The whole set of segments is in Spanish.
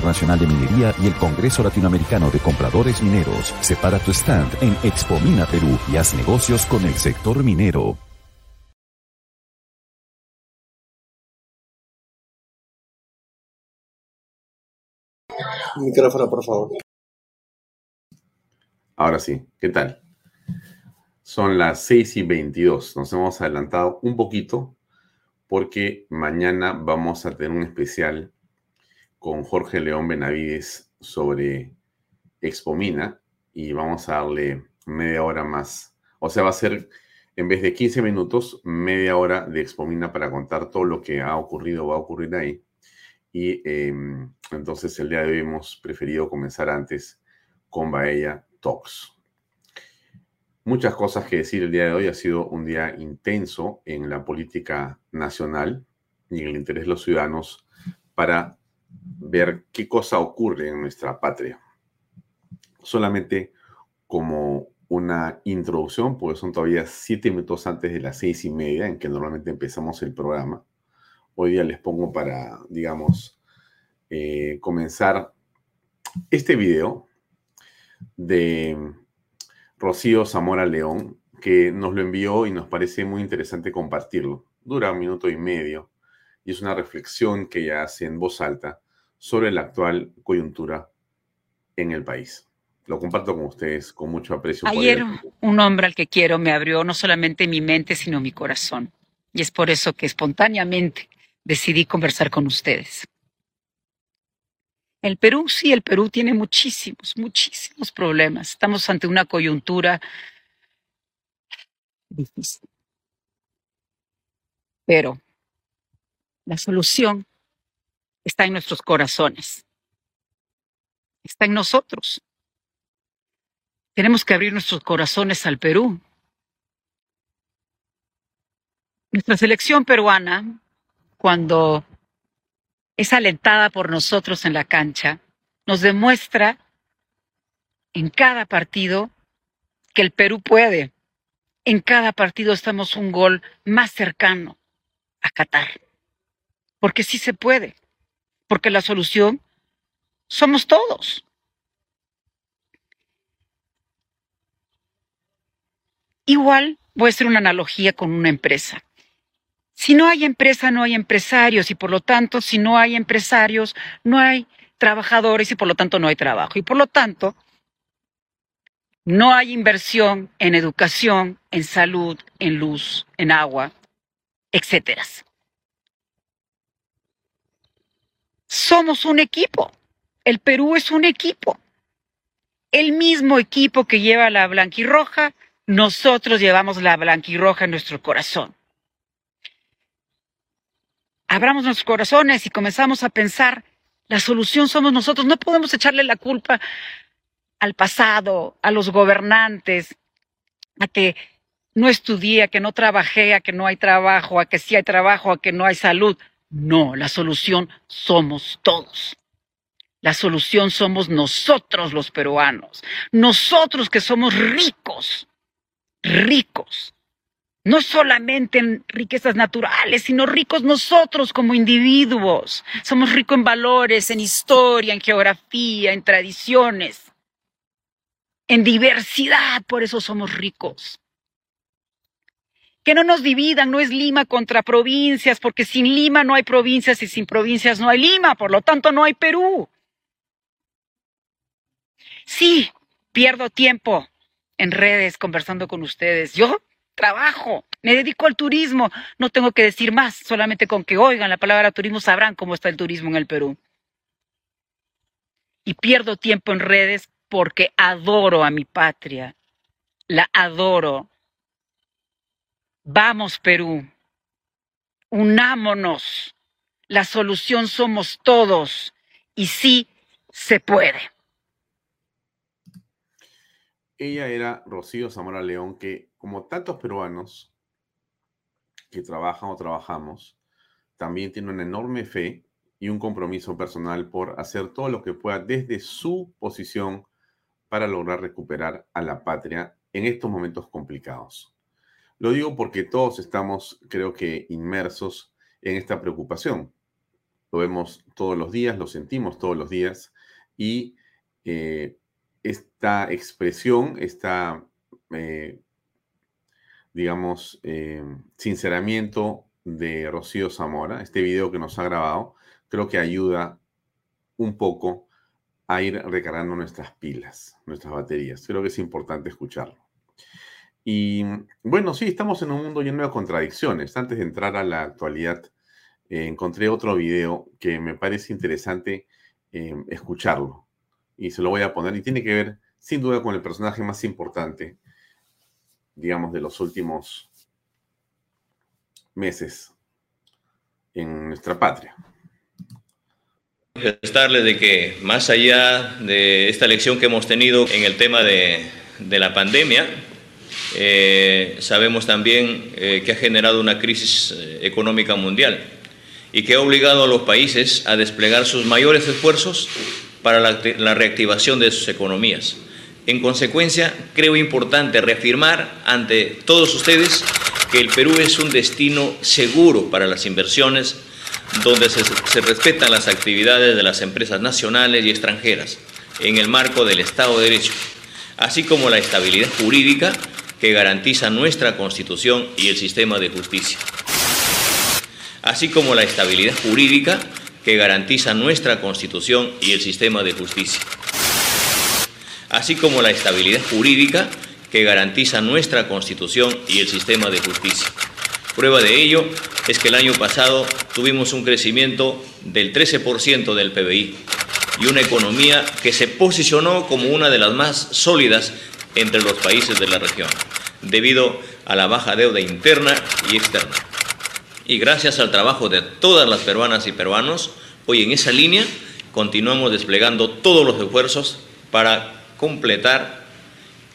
de Minería y el Congreso Latinoamericano de Compradores Mineros. Separa tu stand en Expo Mina Perú y haz negocios con el sector minero. Micrófono, por favor. Ahora sí, ¿qué tal? Son las 6 y 22. Nos hemos adelantado un poquito porque mañana vamos a tener un especial con Jorge León Benavides sobre Expomina y vamos a darle media hora más. O sea, va a ser, en vez de 15 minutos, media hora de Expomina para contar todo lo que ha ocurrido o va a ocurrir ahí. Y em, entonces el día de hoy hemos preferido comenzar antes con Baella Talks. Muchas cosas que decir el día de hoy. Ha sido un día intenso en la política nacional y en el interés de los ciudadanos para ver qué cosa ocurre en nuestra patria. Solamente como una introducción, porque son todavía siete minutos antes de las seis y media en que normalmente empezamos el programa. Hoy día les pongo para, digamos, eh, comenzar este video de Rocío Zamora León, que nos lo envió y nos parece muy interesante compartirlo. Dura un minuto y medio y es una reflexión que ella hace en voz alta sobre la actual coyuntura en el país. Lo comparto con ustedes con mucho aprecio. Ayer un hombre al que quiero me abrió no solamente mi mente, sino mi corazón. Y es por eso que espontáneamente decidí conversar con ustedes. El Perú, sí, el Perú tiene muchísimos, muchísimos problemas. Estamos ante una coyuntura difícil. Pero la solución está en nuestros corazones. Está en nosotros. Tenemos que abrir nuestros corazones al Perú. Nuestra selección peruana, cuando es alentada por nosotros en la cancha, nos demuestra en cada partido que el Perú puede. En cada partido estamos un gol más cercano a Qatar. Porque sí se puede porque la solución somos todos. Igual voy a hacer una analogía con una empresa. Si no hay empresa, no hay empresarios y por lo tanto, si no hay empresarios, no hay trabajadores y por lo tanto no hay trabajo. Y por lo tanto, no hay inversión en educación, en salud, en luz, en agua, etcétera. Somos un equipo. El Perú es un equipo. El mismo equipo que lleva la blanquirroja, nosotros llevamos la blanquirroja en nuestro corazón. Abramos nuestros corazones y comenzamos a pensar, la solución somos nosotros. No podemos echarle la culpa al pasado, a los gobernantes, a que no estudié, a que no trabajé, a que no hay trabajo, a que sí hay trabajo, a que no hay salud. No, la solución somos todos. La solución somos nosotros los peruanos, nosotros que somos ricos, ricos, no solamente en riquezas naturales, sino ricos nosotros como individuos. Somos ricos en valores, en historia, en geografía, en tradiciones, en diversidad, por eso somos ricos. Que no nos dividan, no es Lima contra provincias, porque sin Lima no hay provincias y sin provincias no hay Lima, por lo tanto no hay Perú. Sí, pierdo tiempo en redes conversando con ustedes. Yo trabajo, me dedico al turismo, no tengo que decir más, solamente con que oigan la palabra turismo sabrán cómo está el turismo en el Perú. Y pierdo tiempo en redes porque adoro a mi patria, la adoro. Vamos, Perú, unámonos. La solución somos todos y sí se puede. Ella era Rocío Zamora León, que como tantos peruanos que trabajan o trabajamos, también tiene una enorme fe y un compromiso personal por hacer todo lo que pueda desde su posición para lograr recuperar a la patria en estos momentos complicados. Lo digo porque todos estamos, creo que, inmersos en esta preocupación. Lo vemos todos los días, lo sentimos todos los días y eh, esta expresión, esta, eh, digamos, eh, sinceramiento de Rocío Zamora, este video que nos ha grabado, creo que ayuda un poco a ir recargando nuestras pilas, nuestras baterías. Creo que es importante escucharlo. Y bueno, sí, estamos en un mundo lleno de contradicciones. Antes de entrar a la actualidad, eh, encontré otro video que me parece interesante eh, escucharlo. Y se lo voy a poner. Y tiene que ver, sin duda, con el personaje más importante, digamos, de los últimos meses en nuestra patria de que más allá de esta lección que hemos tenido en el tema de la pandemia, eh, sabemos también eh, que ha generado una crisis eh, económica mundial y que ha obligado a los países a desplegar sus mayores esfuerzos para la, la reactivación de sus economías. En consecuencia, creo importante reafirmar ante todos ustedes que el Perú es un destino seguro para las inversiones, donde se, se, respetan las actividades de las empresas nacionales y extranjeras en el marco del Estado de Derecho, así como la estabilidad jurídica que garantiza nuestra Constitución y el sistema de justicia, así como la estabilidad jurídica que garantiza nuestra Constitución y el sistema de justicia, así como la estabilidad jurídica que garantiza nuestra Constitución y el sistema de justicia. Prueba de ello es que el año pasado tuvimos un crecimiento del 13% del PBI y una economía que se posicionó como una de las más sólidas entre los países de la región, debido a la baja deuda interna y externa. Y gracias al trabajo de todas las peruanas y peruanos, hoy en esa línea continuamos desplegando todos los esfuerzos para completar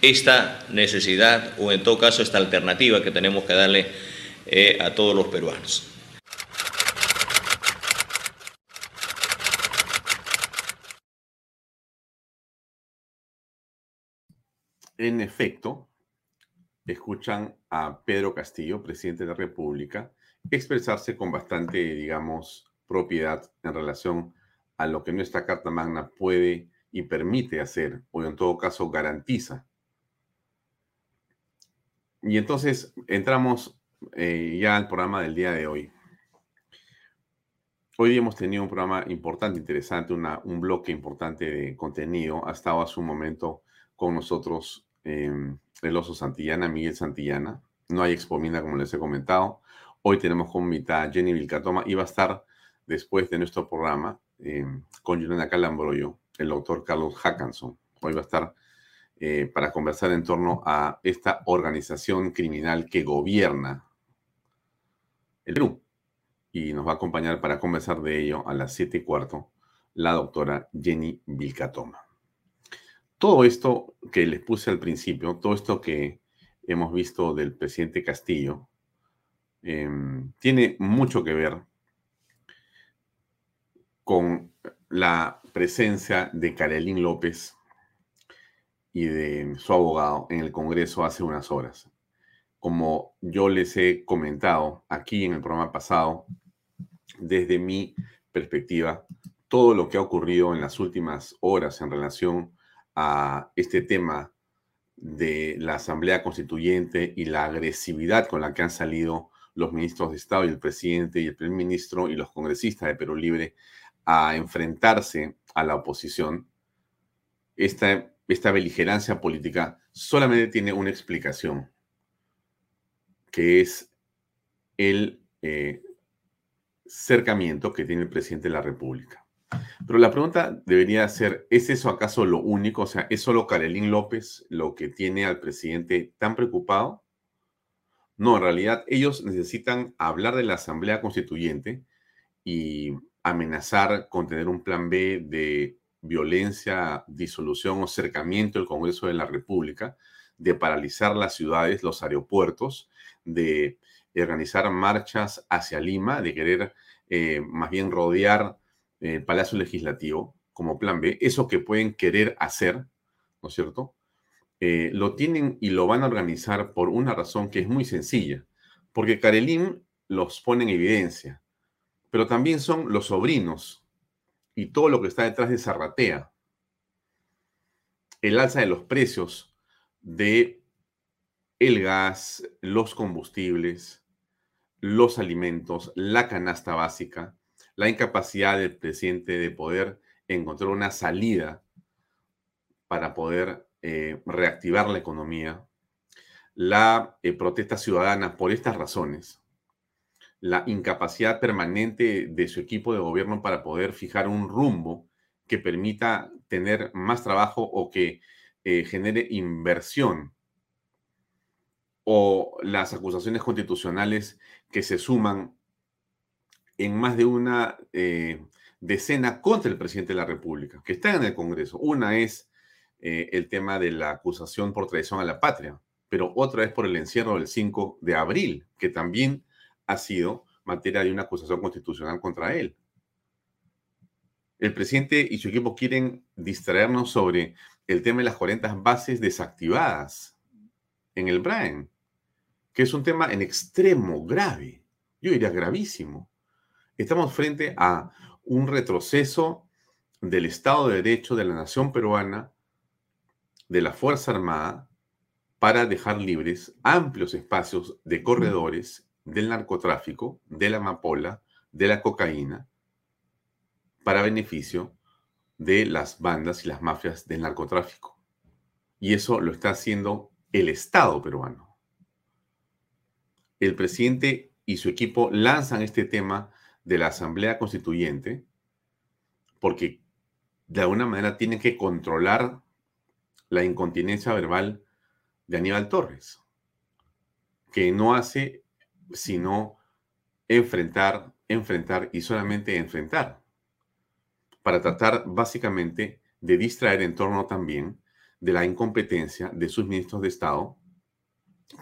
esta necesidad o en todo caso esta alternativa que tenemos que darle eh, a todos los peruanos. En efecto, escuchan a Pedro Castillo, presidente de la República, expresarse con bastante, digamos, propiedad en relación a lo que nuestra Carta Magna puede y permite hacer, o en todo caso garantiza. Y entonces entramos eh, ya al programa del día de hoy. Hoy hemos tenido un programa importante, interesante, un bloque importante de contenido. Ha estado hace un momento con nosotros eh, el oso Santillana, Miguel Santillana. No hay expomina, como les he comentado. Hoy tenemos como invitada Jenny Vilcatoma y va a estar después de nuestro programa eh, con Juliana Calambroyo, el doctor Carlos Hackanson. Hoy va a estar eh, para conversar en torno a esta organización criminal que gobierna el Perú. Y nos va a acompañar para conversar de ello a las siete y cuarto la doctora Jenny Vilcatoma. Todo esto que les puse al principio, todo esto que hemos visto del presidente Castillo, em, tiene mucho que ver con la presencia de Carolín López y de su abogado en el Congreso hace unas horas. Como yo les he comentado aquí en el programa pasado, desde mi perspectiva, todo lo que ha ocurrido en las últimas horas en relación a este tema de la Asamblea Constituyente y la agresividad con la que han salido los ministros de Estado y el presidente y el primer ministro y los congresistas de Perú Libre a enfrentarse a la oposición, esta, esta beligerancia política solamente tiene una explicación, que es el eh, cercamiento que tiene el presidente de la República. Pero la pregunta debería ser, ¿es eso acaso lo único? O sea, ¿es solo Carolín López lo que tiene al presidente tan preocupado? No, en realidad ellos necesitan hablar de la Asamblea Constituyente y amenazar con tener un plan B de violencia, disolución o cercamiento del Congreso de la República, de paralizar las ciudades, los aeropuertos, de organizar marchas hacia Lima, de querer eh, más bien rodear el Palacio Legislativo como plan B, eso que pueden querer hacer, ¿no es cierto? Eh, lo tienen y lo van a organizar por una razón que es muy sencilla, porque Karelin los pone en evidencia pero también son los sobrinos y todo lo que está detrás de Zarratea. El alza de los precios de el gas, los combustibles, los alimentos, la canasta básica, la incapacidad del presidente de poder encontrar una salida para poder eh, reactivar la economía, la eh, protesta ciudadana por estas razones, la incapacidad permanente de su equipo de gobierno para poder fijar un rumbo que permita tener más trabajo o que eh, genere inversión o las acusaciones constitucionales que se suman en más de una eh, decena contra el presidente de la República, que está en el Congreso. Una es eh, el tema de la acusación por traición a la patria, pero otra es por el encierro del 5 de abril, que también ha sido materia de una acusación constitucional contra él. El presidente y su equipo quieren distraernos sobre el tema de las 40 bases desactivadas en el Brain, que es un tema en extremo grave, yo diría gravísimo. Estamos frente a un retroceso del Estado de Derecho de la nación peruana, de la Fuerza Armada, para dejar libres amplios espacios de corredores del narcotráfico, de la amapola, de la cocaína, para beneficio de las bandas y las mafias del narcotráfico. Y eso lo está haciendo el Estado peruano. El presidente y su equipo lanzan este tema de la Asamblea Constituyente porque de alguna manera tienen que controlar la incontinencia verbal de Aníbal Torres, que no hace sino enfrentar, enfrentar y solamente enfrentar, para tratar básicamente de distraer en torno también de la incompetencia de sus ministros de Estado,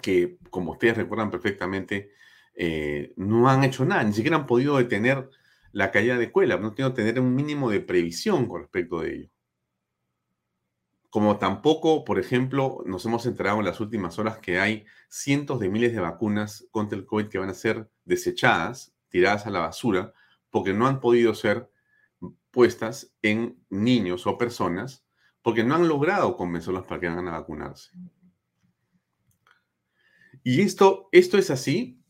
que, como ustedes recuerdan perfectamente, eh, no han hecho nada, ni siquiera han podido detener la caída de escuela, no han tenido tener un mínimo de previsión con respecto de ello como tampoco, por ejemplo, nos hemos enterado en las últimas horas que hay cientos de miles de vacunas contra el COVID que van a ser desechadas, tiradas a la basura, porque no han podido ser puestas en niños o personas, porque no han logrado convencerlos para que vengan a vacunarse. Y esto, esto es así,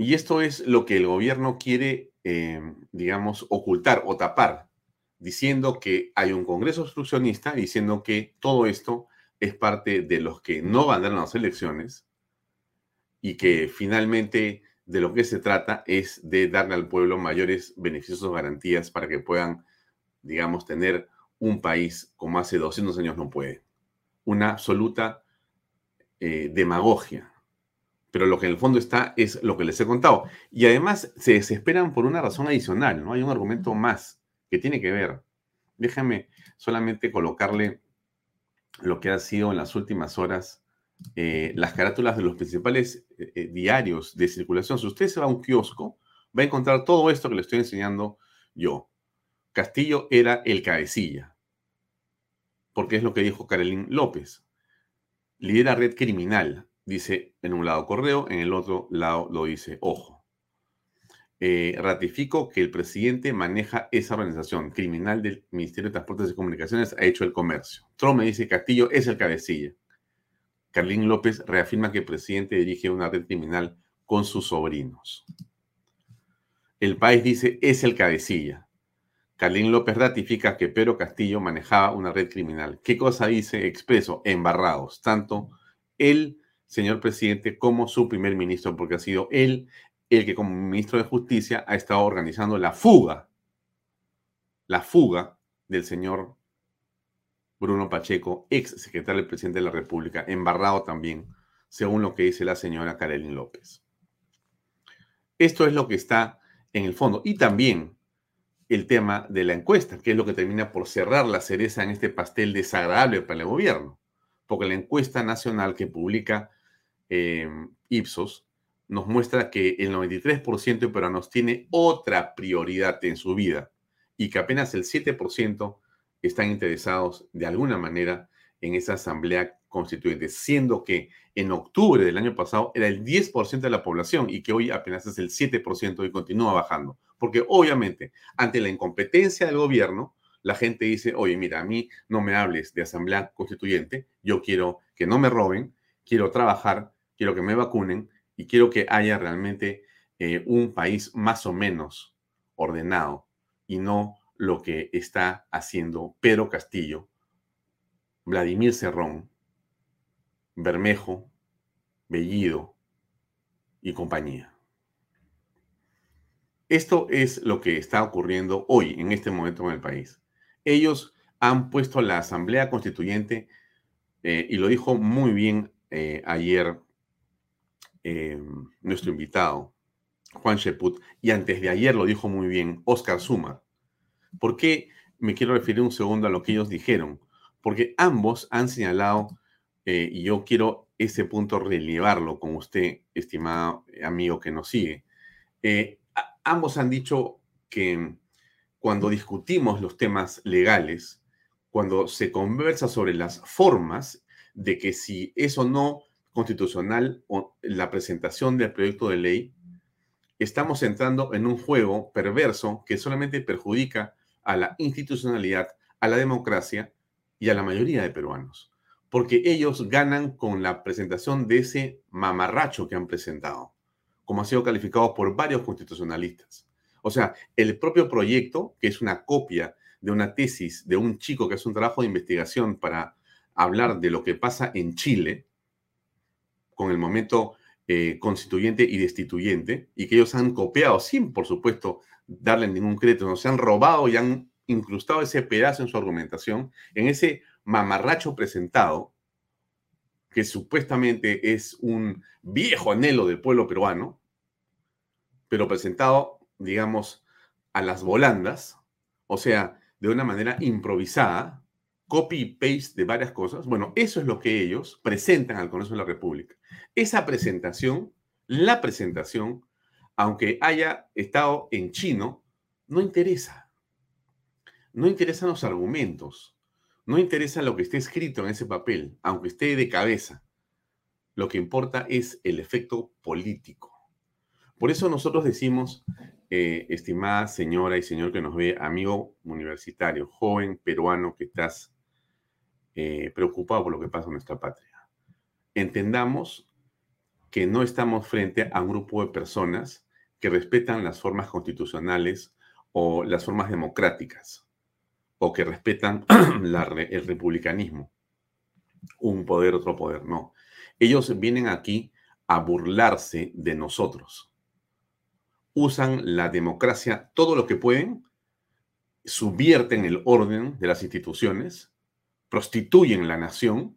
y esto es lo que el gobierno quiere, eh, digamos, ocultar o tapar diciendo que hay un Congreso obstruccionista, diciendo que todo esto es parte de los que no a las elecciones y que finalmente de lo que se trata es de darle al pueblo mayores beneficios o garantías para que puedan, digamos, tener un país como hace 200 años no puede. Una absoluta eh, demagogia. Pero lo que en el fondo está es lo que les he contado. Y además se desesperan por una razón adicional, ¿no? Hay un argumento más que tiene que ver. Déjame solamente colocarle lo que ha sido en las últimas horas eh, las carátulas de los principales eh, eh, diarios de circulación. Si usted se va a un kiosco, va a encontrar todo esto que le estoy enseñando yo. Castillo era el cabecilla, porque es lo que dijo Carolín López. Lidera red criminal, dice en un lado correo, en el otro lado lo dice ojo. ratifico que el presidente maneja esa organización criminal del Ministerio de Transportes y Comunicaciones, ha hecho el comercio. Trump me dice Castillo es el cabecilla. Carlín López reafirma que el presidente dirige una red criminal con sus sobrinos. El país dice es el cabecilla. Carlín López ratifica que Pedro Castillo manejaba una red criminal. ¿Qué cosa dice expreso? Embarrados, tanto el señor presidente como su primer ministro, porque ha sido él el que como ministro de Justicia ha estado organizando la fuga, la fuga del señor Bruno Pacheco, ex secretario del presidente de la República, embarrado también, según lo que dice la señora Karelin López. Esto es lo que está en el fondo. Y también el tema de la encuesta, que es lo que termina por cerrar la cereza en este pastel desagradable para el gobierno. Porque la encuesta nacional que publica em, Ipsos nos muestra que el 93% de peruanos tiene otra prioridad en su vida y que apenas el 7% están interesados de alguna manera en esa asamblea constituyente, siendo que en octubre del año pasado era el 10% de la población y que hoy apenas es el 7% y continúa bajando. Porque obviamente, ante la incompetencia del gobierno, la gente dice, oye, mira, a mí no me hables de asamblea constituyente, yo quiero que no me roben, quiero trabajar, quiero que me vacunen y quiero que haya realmente eh, un país más o menos ordenado y no lo que está haciendo Pedro Castillo, Vladimir Cerrón, Bermejo, Bellido y compañía. Esto es lo que está ocurriendo hoy, en este momento en el país. Ellos han puesto la Asamblea Constituyente, eh, y lo dijo muy bien eh, ayer eh, nuestro invitado, Juan Sheput, y antes de ayer lo dijo muy bien Oscar Sumar. ¿Por qué me quiero referir un segundo a lo que ellos dijeron? Porque ambos han señalado, eh, y yo quiero ese punto relevarlo con usted, estimado amigo que nos sigue. Eh, ambos han dicho que cuando discutimos los temas legales, cuando se conversa sobre las formas de que si es o no constitucional o la presentación del proyecto de ley, estamos entrando en un juego perverso que solamente perjudica a la institucionalidad, a la democracia y a la mayoría de peruanos, porque ellos ganan con la presentación de ese mamarracho que han presentado, como ha sido calificado por varios constitucionalistas. O sea, el propio proyecto, que es una copia de una tesis de un chico que hace un trabajo de investigación para hablar de lo que pasa en Chile, con el momento eh, constituyente y destituyente, y que ellos han copiado sin, por supuesto, darle ningún crédito, no se han robado y han incrustado ese pedazo en su argumentación, en ese mamarracho presentado, que supuestamente es un viejo anhelo del pueblo peruano, pero presentado, digamos, a las volandas, o sea, de una manera improvisada, copy y paste de varias cosas. Bueno, eso es lo que ellos presentan al Congreso de la República. Esa presentación, la presentación, aunque haya estado en chino, no interesa. No interesan los argumentos. No interesa lo que esté escrito en ese papel, aunque esté de cabeza. Lo que importa es el efecto político. Por eso nosotros decimos, eh, estimada señora y señor que nos ve, amigo universitario, joven peruano que estás eh, preocupado por lo que pasa en nuestra patria, entendamos que no estamos frente a un grupo de personas que respetan las formas constitucionales o las formas democráticas, o que respetan el republicanismo. Un poder, otro poder, no. Ellos vienen aquí a burlarse de nosotros. usan la democracia todo lo que pueden, subvierten el orden de las instituciones, prostituyen la nación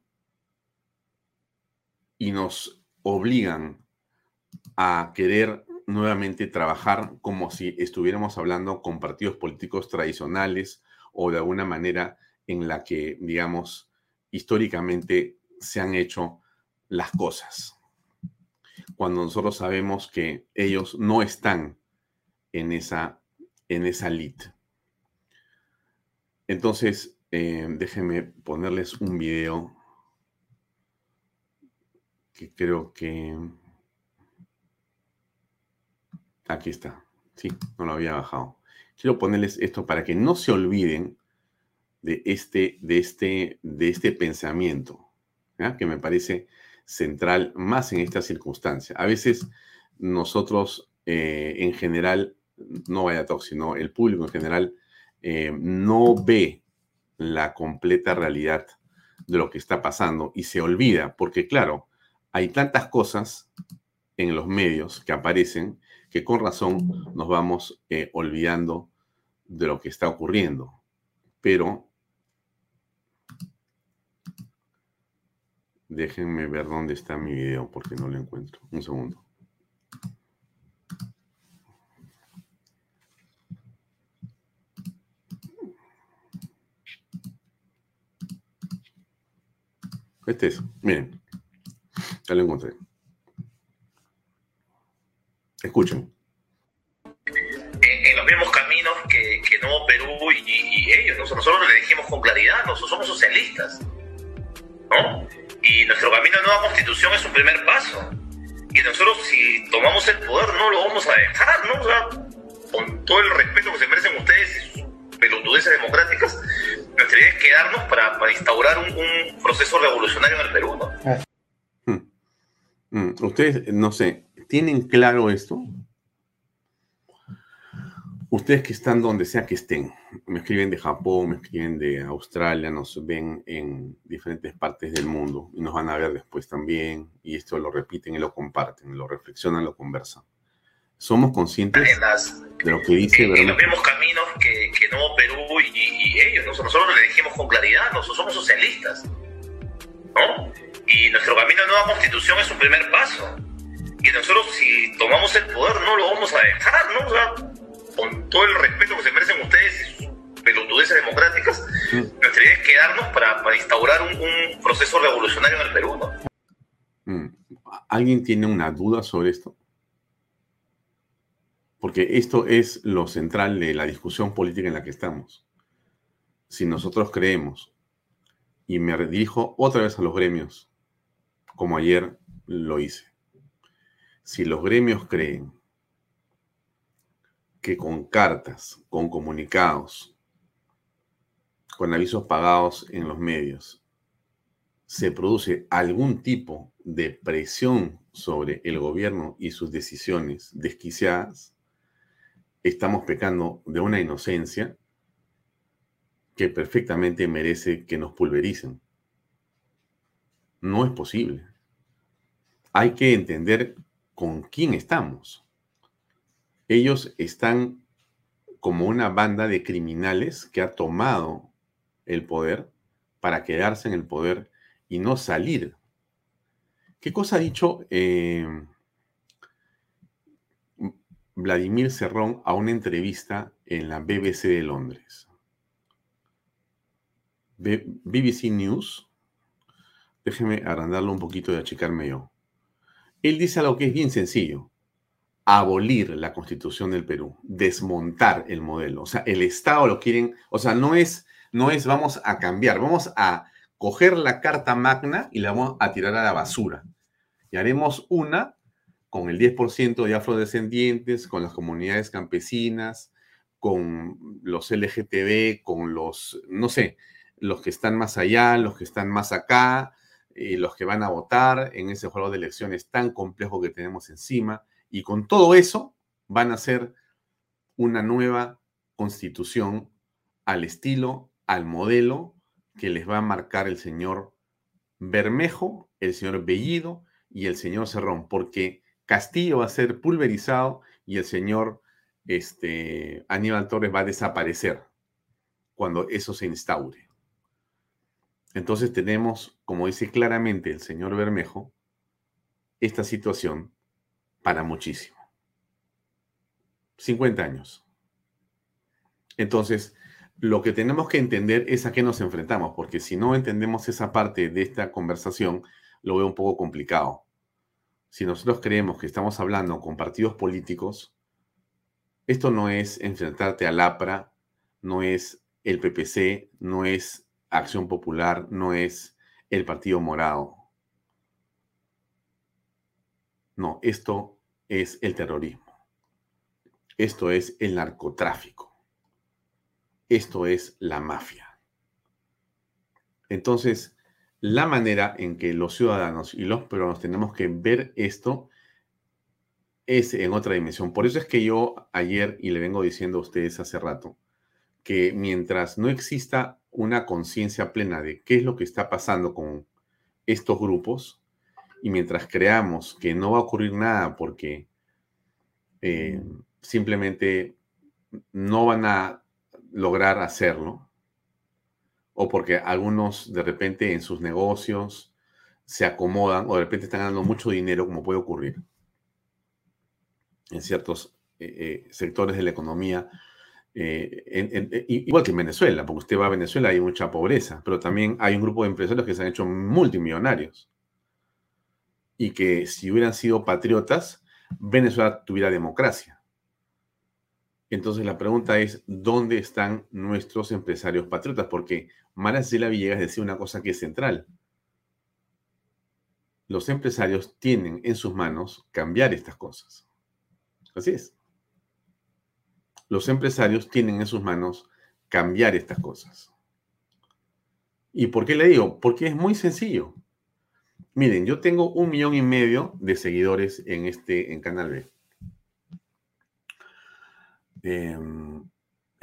y nos obligan a querer nuevamente trabajar como si estuviéramos hablando con partidos políticos tradicionales o de alguna manera en la que, digamos, históricamente se han hecho las cosas. Cuando nosotros sabemos que ellos no están en esa, en esa Entonces, eh, déjenme ponerles un video que creo que... Aquí está. Sí, no lo había bajado. Quiero ponerles esto para que no se olviden de este, de este, de este pensamiento, que me parece central más en esta circunstancia. A veces nosotros eh, en general, no vaya todos, sino el público en general, eh, no ve la completa realidad de lo que está pasando y se olvida, porque claro, hay tantas cosas en los medios que aparecen que con razón nos vamos eh, olvidando de lo que está ocurriendo. Pero déjenme ver dónde está mi video porque no lo encuentro. Un segundo. Este es, miren. Ya lo encontré. Escuchen. En, los mismos caminos que, que Nuevo Perú y, ellos, nosotros, le dijimos con claridad, nosotros somos socialistas. ¿no? Y nuestro camino a nueva constitución es un primer paso. Y nosotros, si tomamos el poder, no lo vamos a dejar, ¿no? O sea, con todo el respeto que se merecen ustedes y sus pelotudeces democráticas, nuestra idea es quedarnos para, para instaurar un, un, proceso revolucionario en el Perú, ¿no? Mm, ustedes, no sé, ¿tienen claro esto? Ustedes que están donde sea que estén, me escriben de Japón, me escriben de Australia, nos ven en diferentes partes del mundo y nos van a ver después también, y esto lo repiten y lo comparten, lo reflexionan, lo conversan. Somos conscientes de lo que dice en, en los mismos caminos que, que Nuevo Perú y, ellos, nosotros, le dijimos con claridad, nosotros somos socialistas, ¿no? Y nuestro camino a nueva constitución es un primer paso. Y nosotros, si tomamos el poder, no lo vamos a dejar, ¿no? O sea, con todo el respeto que se merecen ustedes y sus pelotudeces democráticas, nuestra idea es quedarnos para, para instaurar un, un, proceso revolucionario en el Perú, ¿no? Mm. ¿Alguien tiene una duda sobre esto? Porque esto es lo central de la discusión política en la que estamos. Si nosotros creemos, y me dirijo otra vez a los gremios, como ayer lo hice. Si los gremios creen que con cartas, con comunicados, con avisos pagados en los medios, se produce algún tipo de presión sobre el gobierno y sus decisiones desquiciadas, estamos pecando de una inocencia que perfectamente merece que nos pulvericen. No es posible. Hay que entender con quién estamos. Ellos están como una banda de criminales que ha tomado el poder para quedarse en el poder y no salir. ¿Qué cosa ha dicho eh, Vladimir Cerrón a una entrevista en la BBC de Londres? BBC News Déjeme agrandarlo un poquito y achicarme yo. Él dice algo que es bien sencillo. Abolir la constitución del Perú, desmontar el modelo. O sea, el Estado lo quieren, o sea, no es, no es vamos a cambiar, vamos a coger la carta magna y la vamos a tirar a la basura. Y haremos una con el 10% de afrodescendientes, con las comunidades campesinas, con los LGTB, con los, no sé, los que están más allá, los que están más acá, y los que van a votar en ese juego de elecciones tan complejo que tenemos encima. Y con todo eso van a hacer una nueva constitución al estilo, al modelo que les va a marcar el señor Bermejo, el señor Bellido y el señor Cerrón, porque Castillo va a ser pulverizado y el señor este, Aníbal Torres va a desaparecer cuando eso se instaure. Entonces tenemos, como dice claramente el señor Bermejo, esta situación para muchísimo. 50 años. Entonces, lo que tenemos que entender es a qué nos enfrentamos, porque si no entendemos esa parte de esta conversación, lo veo un poco complicado. Si nosotros creemos que estamos hablando con partidos políticos, esto no es enfrentarte al APRA, no es el PPC, no es Acción Popular, no es el Partido Morado. No, esto es el terrorismo. Esto es el narcotráfico. Esto es la mafia. Entonces, la manera en que los ciudadanos y los peruanos tenemos que ver esto es en otra dimensión. Por eso es que yo ayer, y le vengo diciendo a ustedes hace rato, que mientras no exista una conciencia plena de qué es lo que está pasando con estos grupos, y mientras creamos que no va a ocurrir nada porque eh, simplemente no van a lograr hacerlo, o porque algunos de repente en sus negocios se acomodan o de repente están ganando mucho dinero, como puede ocurrir en ciertos eh, eh, sectores de la economía, eh, igual que en Venezuela, porque usted va a Venezuela hay mucha pobreza, pero también hay un grupo de empresarios que se han hecho multimillonarios y que si hubieran sido patriotas, Venezuela tuviera democracia. Entonces la pregunta es, ¿dónde están nuestros empresarios patriotas? Porque Maracela Villegas decía una cosa que es central. Los empresarios tienen en sus manos cambiar estas cosas. Así es los empresarios tienen en sus manos cambiar estas cosas. ¿Y por qué le digo? Porque es muy sencillo. Miren, yo tengo un millón y medio de seguidores en este en Canal B. Em,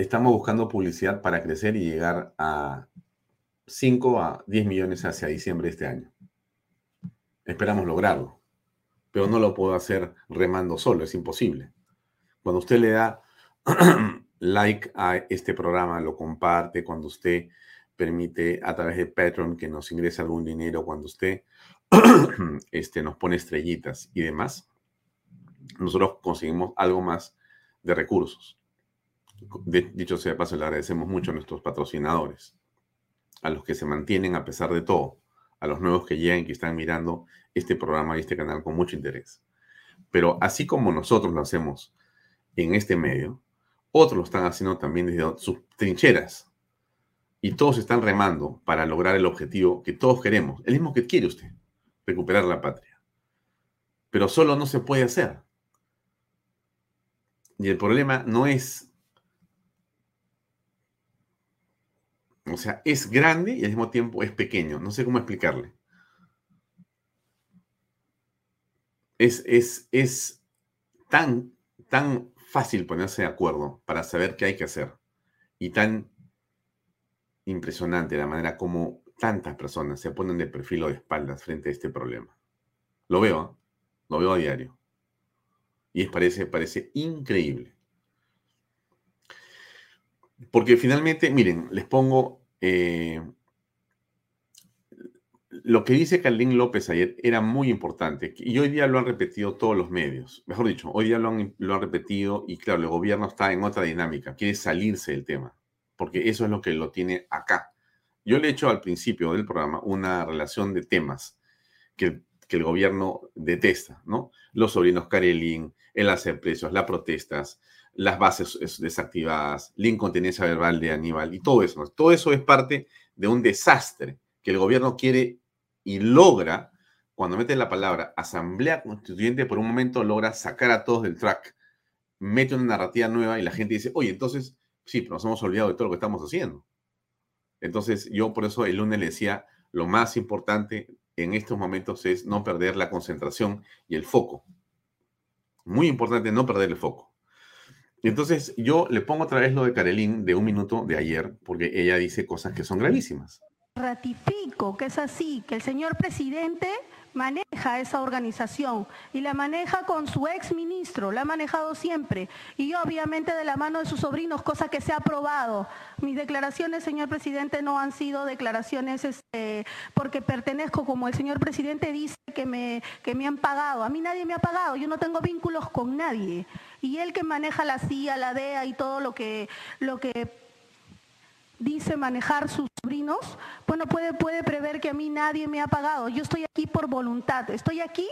estamos buscando publicidad para crecer y llegar a 5 a 10 millones hacia diciembre de este año. Esperamos lograrlo, pero no lo puedo hacer remando solo, es imposible. Cuando usted le da like a este programa, lo comparte cuando usted permite a través de Patreon que nos ingrese algún dinero, cuando usted este, nos pone estrellitas y demás, nosotros conseguimos algo más de recursos. Dicho sea paso, le agradecemos mucho a nuestros patrocinadores, a los que se mantienen a pesar de todo, a los nuevos que llegan y que están mirando este programa y este canal con mucho interés. Pero así como nosotros lo hacemos en este medio, otros lo están haciendo también desde sus trincheras. Y todos están remando para lograr el objetivo que todos queremos, el mismo que quiere usted, recuperar la patria. Pero solo no se puede hacer. Y el problema no es, o sea, es grande y al mismo tiempo es pequeño. No sé cómo explicarle. Es, es, es tan, tan fácil ponerse de acuerdo para saber qué hay que hacer. Y tan impresionante la manera como tantas personas se ponen de perfil o de espaldas frente a este problema. Lo veo, ¿eh? lo veo a diario. Y es, parece, parece increíble. Porque finalmente, miren, les pongo eh, lo que dice Carlín López ayer era muy importante y hoy día lo han repetido todos los medios. Mejor dicho, hoy día lo han, lo han repetido y claro, el gobierno está en otra dinámica, quiere salirse del tema, porque eso es lo que lo tiene acá. Yo le he hecho al principio del programa una relación de temas que, el gobierno detesta, ¿no? Los sobrinos Karelin, el hacer precios, las protestas, las bases desactivadas, la incontinencia verbal de Aníbal y todo eso. Todo eso es parte de un desastre que el gobierno quiere y logra, cuando mete la palabra asamblea constituyente, por un momento logra sacar a todos del track, mete una narrativa nueva y la gente dice, oye, entonces, sí, pero nos hemos olvidado de todo lo que estamos haciendo. Entonces, yo por eso el lunes le decía, lo más importante en estos momentos es no perder la concentración y el foco. Muy importante no perder el foco. Y entonces yo le pongo otra vez lo de Karelin de un minuto de ayer, porque ella dice cosas que son gravísimas ratifico que es así, que el señor presidente maneja esa organización y la maneja con su ex ministro, la ha manejado siempre y obviamente de la mano de sus sobrinos, cosa que se ha aprobado. Mis declaraciones, señor presidente, no han sido declaraciones este, porque pertenezco, como el señor presidente dice, que me, que me han pagado. A mí nadie me ha pagado, yo no tengo vínculos con nadie. Y él que maneja la CIA, la DEA y todo lo que, lo que dice manejar sus sobrinos, bueno, puede, puede prever que a mí nadie me ha pagado. Yo estoy aquí por voluntad. Estoy aquí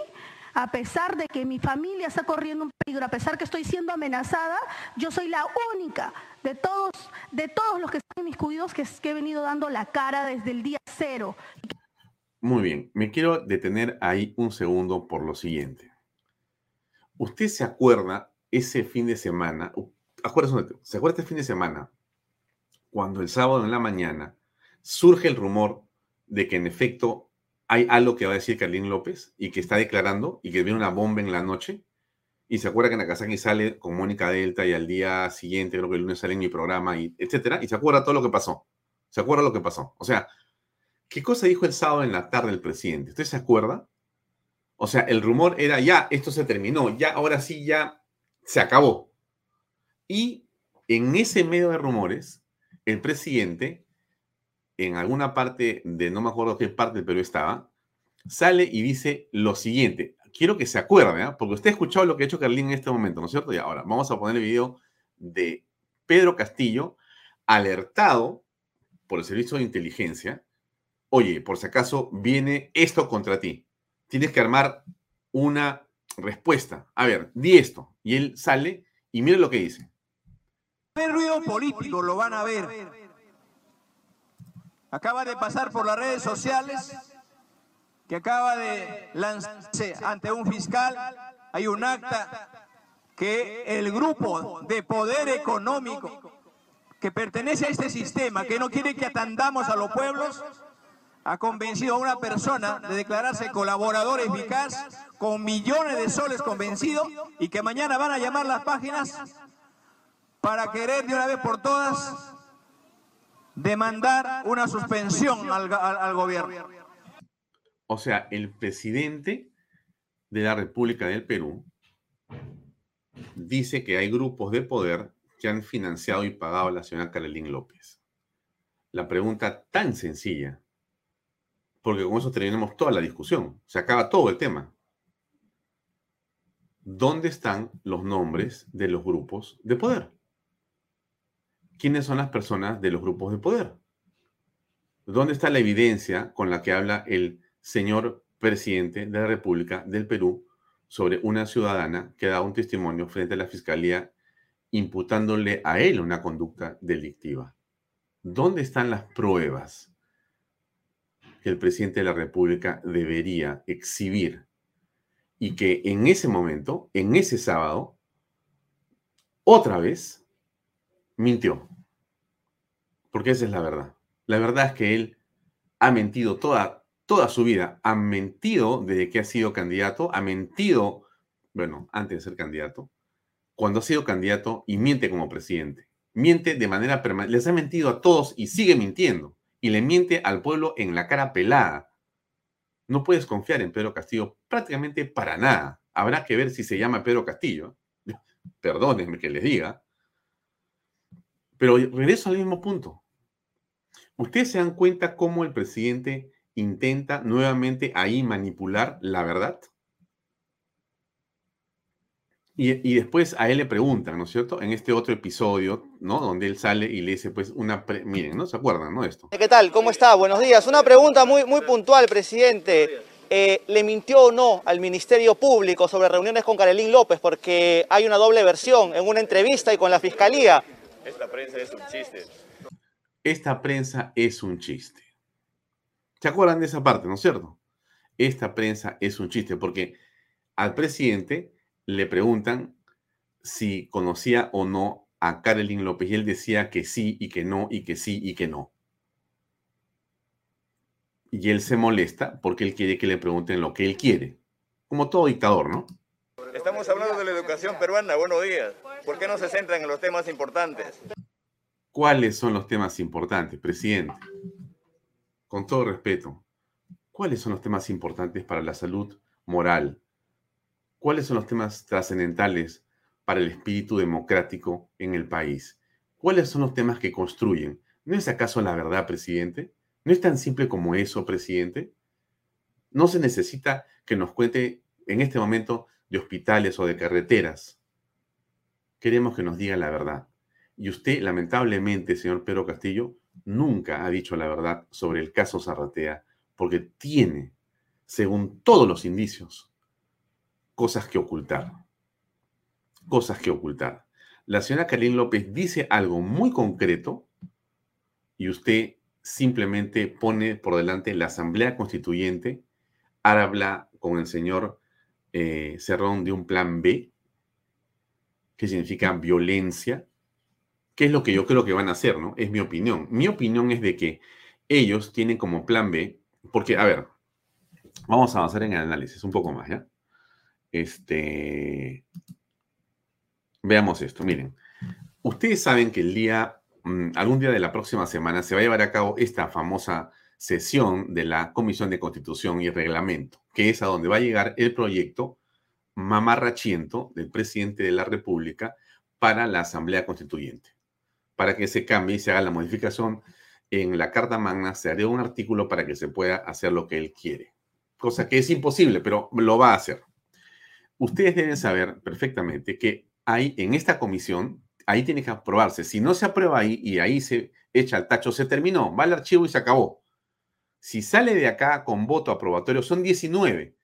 a pesar de que mi familia está corriendo un peligro, a pesar que estoy siendo amenazada, yo soy la única de todos, de todos los que están inmiscuidos que, que he venido dando la cara desde el día cero. Muy bien, me quiero detener ahí un segundo por lo siguiente. ¿Usted se acuerda ese fin de semana? ¿Se acuerda este fin de semana cuando el sábado en la mañana surge el rumor de que en efecto hay algo que va a decir Carlín López y que está declarando y que viene una bomba en la noche. Y se acuerda que Nakazaki sale con Mónica Delta y al día siguiente, creo que el lunes sale en mi programa, y etcétera. Y se acuerda todo lo que pasó. Se acuerda lo que pasó. O sea, ¿qué cosa dijo el sábado en la tarde el presidente? ¿Usted se acuerda? O sea, el rumor era ya, esto se terminó, ya, ahora sí, ya se acabó. Y en ese medio de rumores, el presidente, en alguna parte de, no me acuerdo qué parte Perú estaba, sale y dice lo siguiente. Quiero que se acuerde, ¿eh? porque usted ha escuchado lo que ha hecho Carlín en este momento, ¿no es cierto? Y ahora vamos a poner el video de Pedro Castillo, alertado por el servicio de inteligencia. Oye, por si acaso viene esto contra ti. Tienes que armar una respuesta. A ver, di esto. Y él sale y mire lo que dice el ruido político, lo van a ver. Acaba de pasar por las redes sociales que acaba de lanzarse ante un fiscal. Hay un acta que el grupo de poder económico que pertenece a este sistema, que no quiere que atandamos a los pueblos, ha convencido a una persona de declararse colaborador eficaz con millones de soles convencido y que mañana van a llamar las páginas para querer de una vez por todas demandar una suspensión al, gobierno. O sea, el presidente de la República del Perú dice que hay grupos de poder que han financiado y pagado a la señora Carolín López. La pregunta tan sencilla, porque con eso terminamos toda la discusión, se acaba todo el tema. ¿Dónde están los nombres de los grupos de poder? quiénes son las personas de los grupos de poder. ¿Dónde está la evidencia con la que habla el señor presidente de la República del Perú sobre una ciudadana que da un testimonio frente a la fiscalía imputándole a él una conducta delictiva? ¿Dónde están las pruebas que el presidente de la República debería exhibir? Y que en ese momento, en ese sábado, otra vez mintió. Porque esa es la verdad. La verdad es que él ha mentido toda, toda su vida. Ha mentido desde que ha sido candidato. Ha mentido, bueno, antes de ser candidato. Cuando ha sido candidato y miente como presidente. Miente de manera permanente. Les ha mentido a todos y sigue mintiendo. Y le miente al pueblo en la cara pelada. No puedes confiar en Pedro Castillo prácticamente para nada. Habrá que ver si se llama Pedro Castillo. Perdónenme que les diga. Pero regreso al mismo punto. ¿Ustedes se dan cuenta cómo el presidente intenta nuevamente ahí manipular la verdad? Y, después a él le preguntan, ¿no es cierto? En este otro episodio, ¿no? Donde él sale y le dice, pues, una... Miren, ¿no? ¿Se acuerdan, no? Esto. ¿Qué tal? ¿Cómo está? Buenos días. Una pregunta muy, muy puntual, presidente. Eh, ¿Le mintió o no al Ministerio Público sobre reuniones con Carolín López? Porque hay una doble versión en una entrevista y con la Fiscalía. Esta prensa es un chiste. Esta prensa es un chiste. ¿Se acuerdan de esa parte, no es cierto? Esta prensa es un chiste porque al presidente le preguntan si conocía o no a Carolyn López y él decía que sí y que no y que sí y que no. Y él se molesta porque él quiere que le pregunten lo que él quiere. Como todo dictador, ¿no? Estamos hablando de la educación peruana. Buenos días. ¿Por qué no se centran en los temas importantes? ¿Cuáles son los temas importantes, presidente? Con todo respeto, ¿Cuáles son los temas importantes para la salud moral? ¿Cuáles son los temas trascendentales para el espíritu democrático en el país? ¿Cuáles son los temas que construyen? ¿No es acaso la verdad, presidente? ¿No es tan simple como eso, presidente? No se necesita que nos cuente en este momento de hospitales o de carreteras. Queremos que nos diga la verdad. Y usted, lamentablemente, señor Pedro Castillo, nunca ha dicho la verdad sobre el caso Zarratea, porque tiene, según todos los indicios, cosas que ocultar. Cosas que ocultar. La señora Kalin López dice algo muy concreto y usted simplemente pone por delante la Asamblea Constituyente, habla con el señor eh, Cerrón de un plan B, que significa violencia, que es lo que yo creo que van a hacer, ¿no? Es mi opinión. Mi opinión es de que ellos tienen como plan B, porque, a ver, vamos a avanzar en el análisis un poco más, ¿ya? Este, veamos esto, miren. Ustedes saben que el día, mm, algún día de la próxima semana, se va a llevar a cabo esta famosa sesión de la Comisión de Constitución y Reglamento, que es a donde va a llegar el proyecto mamarrachiento del presidente de la República para la Asamblea Constituyente, para que se cambie y se haga la modificación en la Carta Magna, se hará un artículo para que se pueda hacer lo que él quiere, cosa que es imposible, pero lo va a hacer. Ustedes deben saber perfectamente que hay en esta comisión, ahí tiene que aprobarse. Si no se aprueba ahí y ahí se echa el tacho, se terminó, va al archivo y se acabó. Si sale de acá con voto aprobatorio, son 19.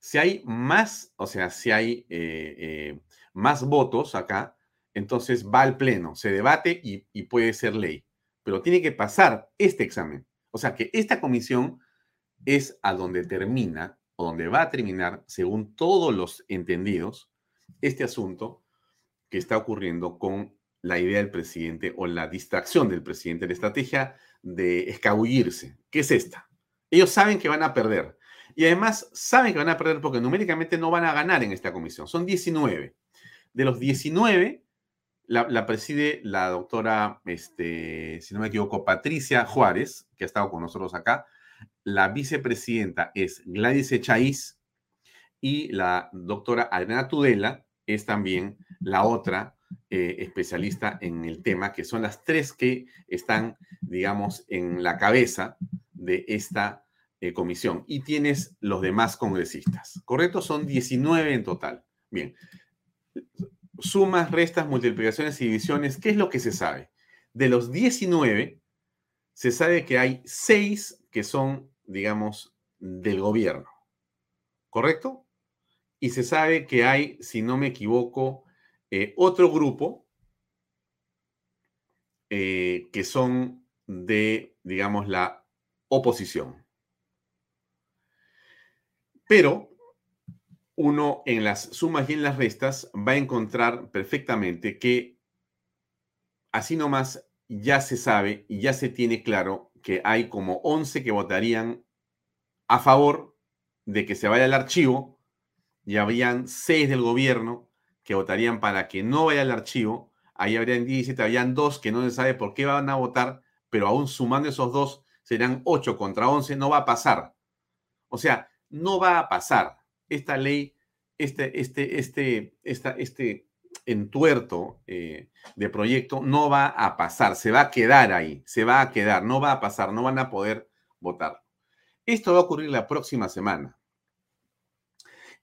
Si hay más, o sea, si hay eh, eh, más votos acá, entonces va al pleno, se debate y, y puede ser ley. Pero tiene que pasar este examen. O sea que esta comisión es a donde termina o donde va a terminar, según todos los entendidos, este asunto que está ocurriendo con la idea del presidente o la distracción del presidente, la estrategia de escabullirse, que es esta. Ellos saben que van a perder. Y además saben que van a perder porque numéricamente no van a ganar en esta comisión. Son 19. De los 19, la, preside la doctora, este, si no me equivoco, Patricia Juárez, que ha estado con nosotros acá. La vicepresidenta es Gladys Echaíz y la doctora Adriana Tudela es también la otra eh, especialista en el tema, que son las tres que están, digamos, en la cabeza de esta eh, comisión. Y tienes los demás congresistas, ¿correcto? Son 19 en total. Bien. Sumas, restas, multiplicaciones y divisiones, ¿qué es lo que se sabe? De los 19, se sabe que hay 6 que son, digamos, del gobierno, ¿correcto? Y se sabe que hay, si no me equivoco, eh, otro grupo eh, que son de, digamos, la oposición. Pero uno en las sumas y en las restas va a encontrar perfectamente que así nomás ya se sabe y ya se tiene claro que hay como 11 que votarían a favor de que se vaya al archivo y habrían 6 del gobierno que votarían para que no vaya al archivo, ahí habrían 17, habrían dos que no se sabe por qué van a votar, pero aún sumando esos dos serán 8 contra 11, no va a pasar. O sea, no va a pasar. Esta ley, este, este, este, esta, este entuerto eh, de proyecto no va a pasar, se va a quedar ahí, se va a quedar, no va a pasar, no van a poder votar. Esto va a ocurrir la próxima semana.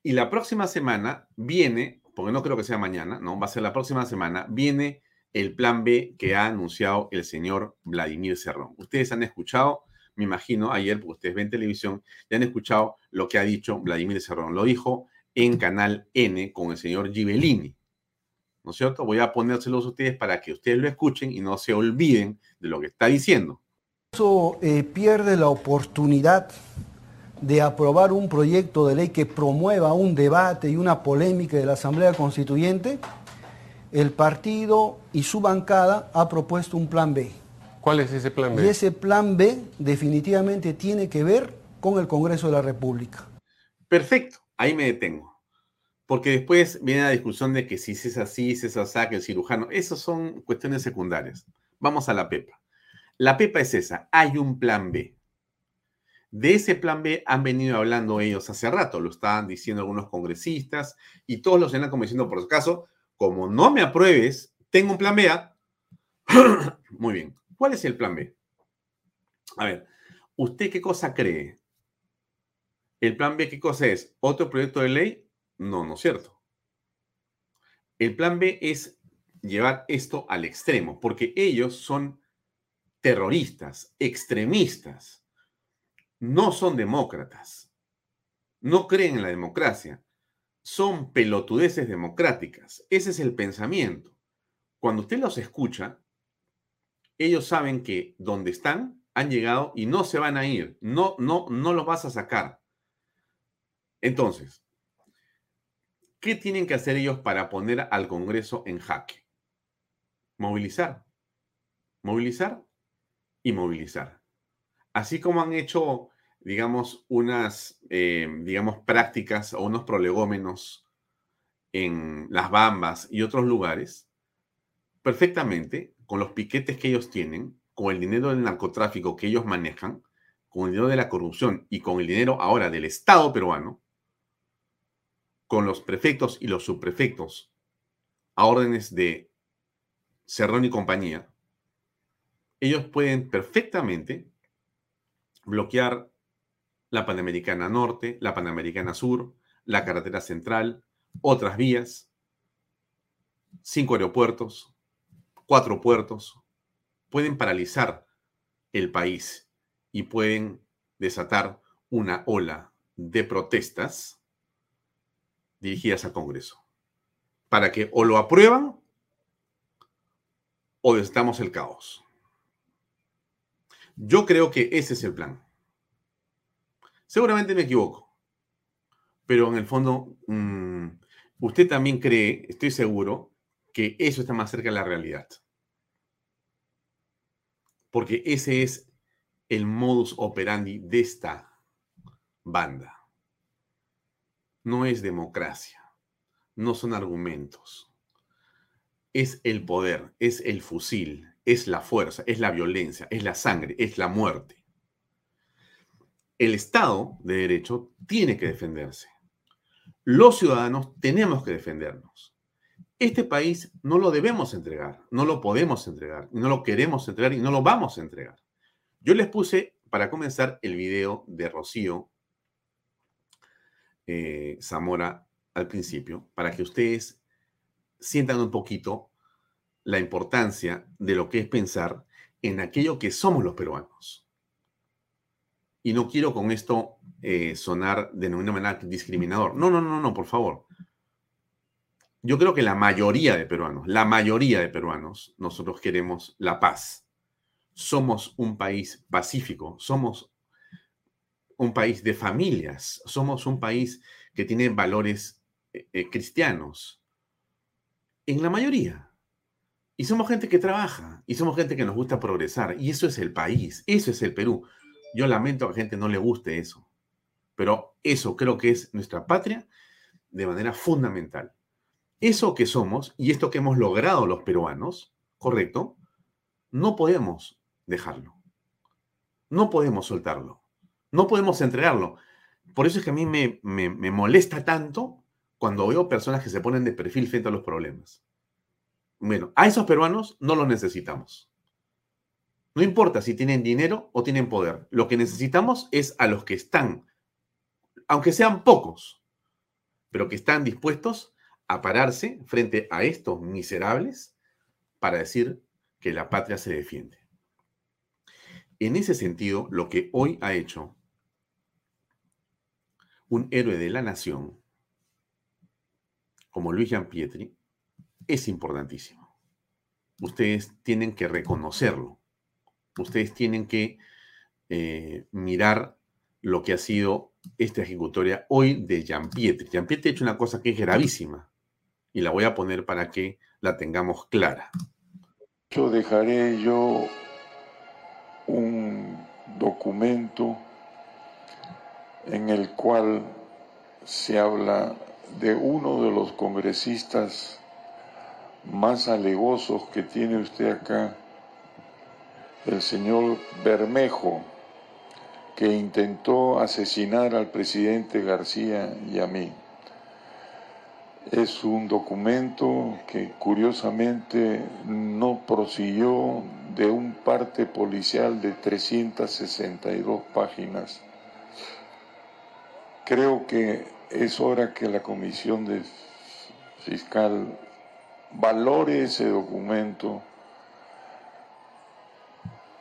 Y la próxima semana viene porque no creo que sea mañana, no, va a ser la próxima semana, viene el plan B que ha anunciado el señor Vladimir Cerrón. Ustedes han escuchado, me imagino, ayer, porque ustedes ven televisión, ya han escuchado lo que ha dicho Vladimir Cerrón. Lo dijo en Canal N con el señor Gibellini. ¿No es cierto? Voy a ponérselos a ustedes para que ustedes lo escuchen y no se olviden de lo que está diciendo. Eso eh, pierde la oportunidad de aprobar un proyecto de ley que promueva un debate y una polémica de la Asamblea Constituyente, el partido y su bancada ha propuesto un plan B. ¿Cuál es ese plan B? Y ese plan B definitivamente tiene que ver con el Congreso de la República. Perfecto, ahí me detengo. Porque después viene la discusión de que si es así, si es así, que el cirujano, esas son cuestiones secundarias. Vamos a la PEPA. La PEPA es esa, hay un plan B De ese plan B han venido hablando ellos hace rato, lo estaban diciendo algunos congresistas y todos los están como diciendo, por caso, como no me apruebes, tengo un plan B. ¿ah? Muy bien. ¿Cuál es el plan B? A ver, ¿usted qué cosa cree? ¿El plan B qué cosa es? ¿Otro proyecto de ley? No, no es cierto. El plan B es llevar esto al extremo, porque ellos son terroristas, extremistas, no son demócratas, no creen en la democracia, son pelotudeces democráticas. Ese es el pensamiento. Cuando usted los escucha, ellos saben que donde están han llegado y no se van a ir, no, no, no los vas a sacar. Entonces, ¿qué tienen que hacer ellos para poner al Congreso en jaque? Movilizar, movilizar y movilizar. Así como han hecho, digamos, unas, eh, digamos, prácticas o unos prolegómenos en las Bambas y otros lugares, perfectamente, con los piquetes que ellos tienen, con el dinero del narcotráfico que ellos manejan, con el dinero de la corrupción y con el dinero ahora del Estado peruano, con los prefectos y los subprefectos a órdenes de Cerrón y compañía, ellos pueden perfectamente bloquear la Panamericana Norte, la Panamericana Sur, la carretera central, otras vías, cinco aeropuertos, cuatro puertos, pueden paralizar el país y pueden desatar una ola de protestas dirigidas al Congreso, para que o lo aprueban o desatamos el caos. Yo creo que ese es el plan. Seguramente me equivoco, pero en el fondo, mm, usted también cree, estoy seguro, que eso está más cerca de la realidad. Porque ese es el modus operandi de esta banda no es democracia, no son argumentos. Es el poder, es el fusil, es la fuerza, es la violencia, es la sangre, es la muerte. El Estado de Derecho tiene que defenderse. Los ciudadanos tenemos que defendernos. Este país no lo debemos entregar, no lo podemos entregar, no lo queremos entregar y no lo vamos a entregar. Yo les puse, para comenzar, el video de Rocío eh, Zamora al principio, para que ustedes sientan un poquito la importancia de lo que es pensar en aquello que somos los peruanos. Y no quiero con esto eh, sonar de ninguna manera discriminador. No, no, no, no, por favor. Yo creo que la mayoría de peruanos, la mayoría de peruanos, nosotros queremos la paz. Somos un país pacífico, somos un país de familias, somos un país que tiene valores eh, eh, cristianos, en la mayoría. Y somos gente que trabaja, y somos gente que nos gusta progresar, y eso es el país, eso es el Perú. Yo lamento a la gente no le guste eso, pero eso creo que es nuestra patria de manera fundamental. Eso que somos y esto que hemos logrado los peruanos, correcto, no podemos dejarlo. No podemos soltarlo. No podemos entregarlo. Por eso es que a mí me, me, molesta tanto cuando veo personas que se ponen de perfil frente a los problemas. Bueno, a esos peruanos no los necesitamos. No importa si tienen dinero o tienen poder. Lo que necesitamos es a los que están, aunque sean pocos, pero que están dispuestos a pararse frente a estos miserables para decir que la patria se defiende. En ese sentido, lo que hoy ha hecho un héroe de la nación como Luis Jean Pietri es importantísimo. Ustedes tienen que reconocerlo. Ustedes tienen que eh, mirar lo que ha sido esta ejecutoria hoy de Jean Pietri. Jean Pietri ha hecho una cosa que es gravísima y la voy a poner para que la tengamos clara. Yo dejaré yo un documento en el cual se habla de uno de los congresistas más alegosos que tiene usted acá, el señor Bermejo, que intentó asesinar al presidente García y a mí. Es un documento que curiosamente no prosiguió de un parte policial de 362 páginas. Creo que es hora que la comisión de fiscal valore ese documento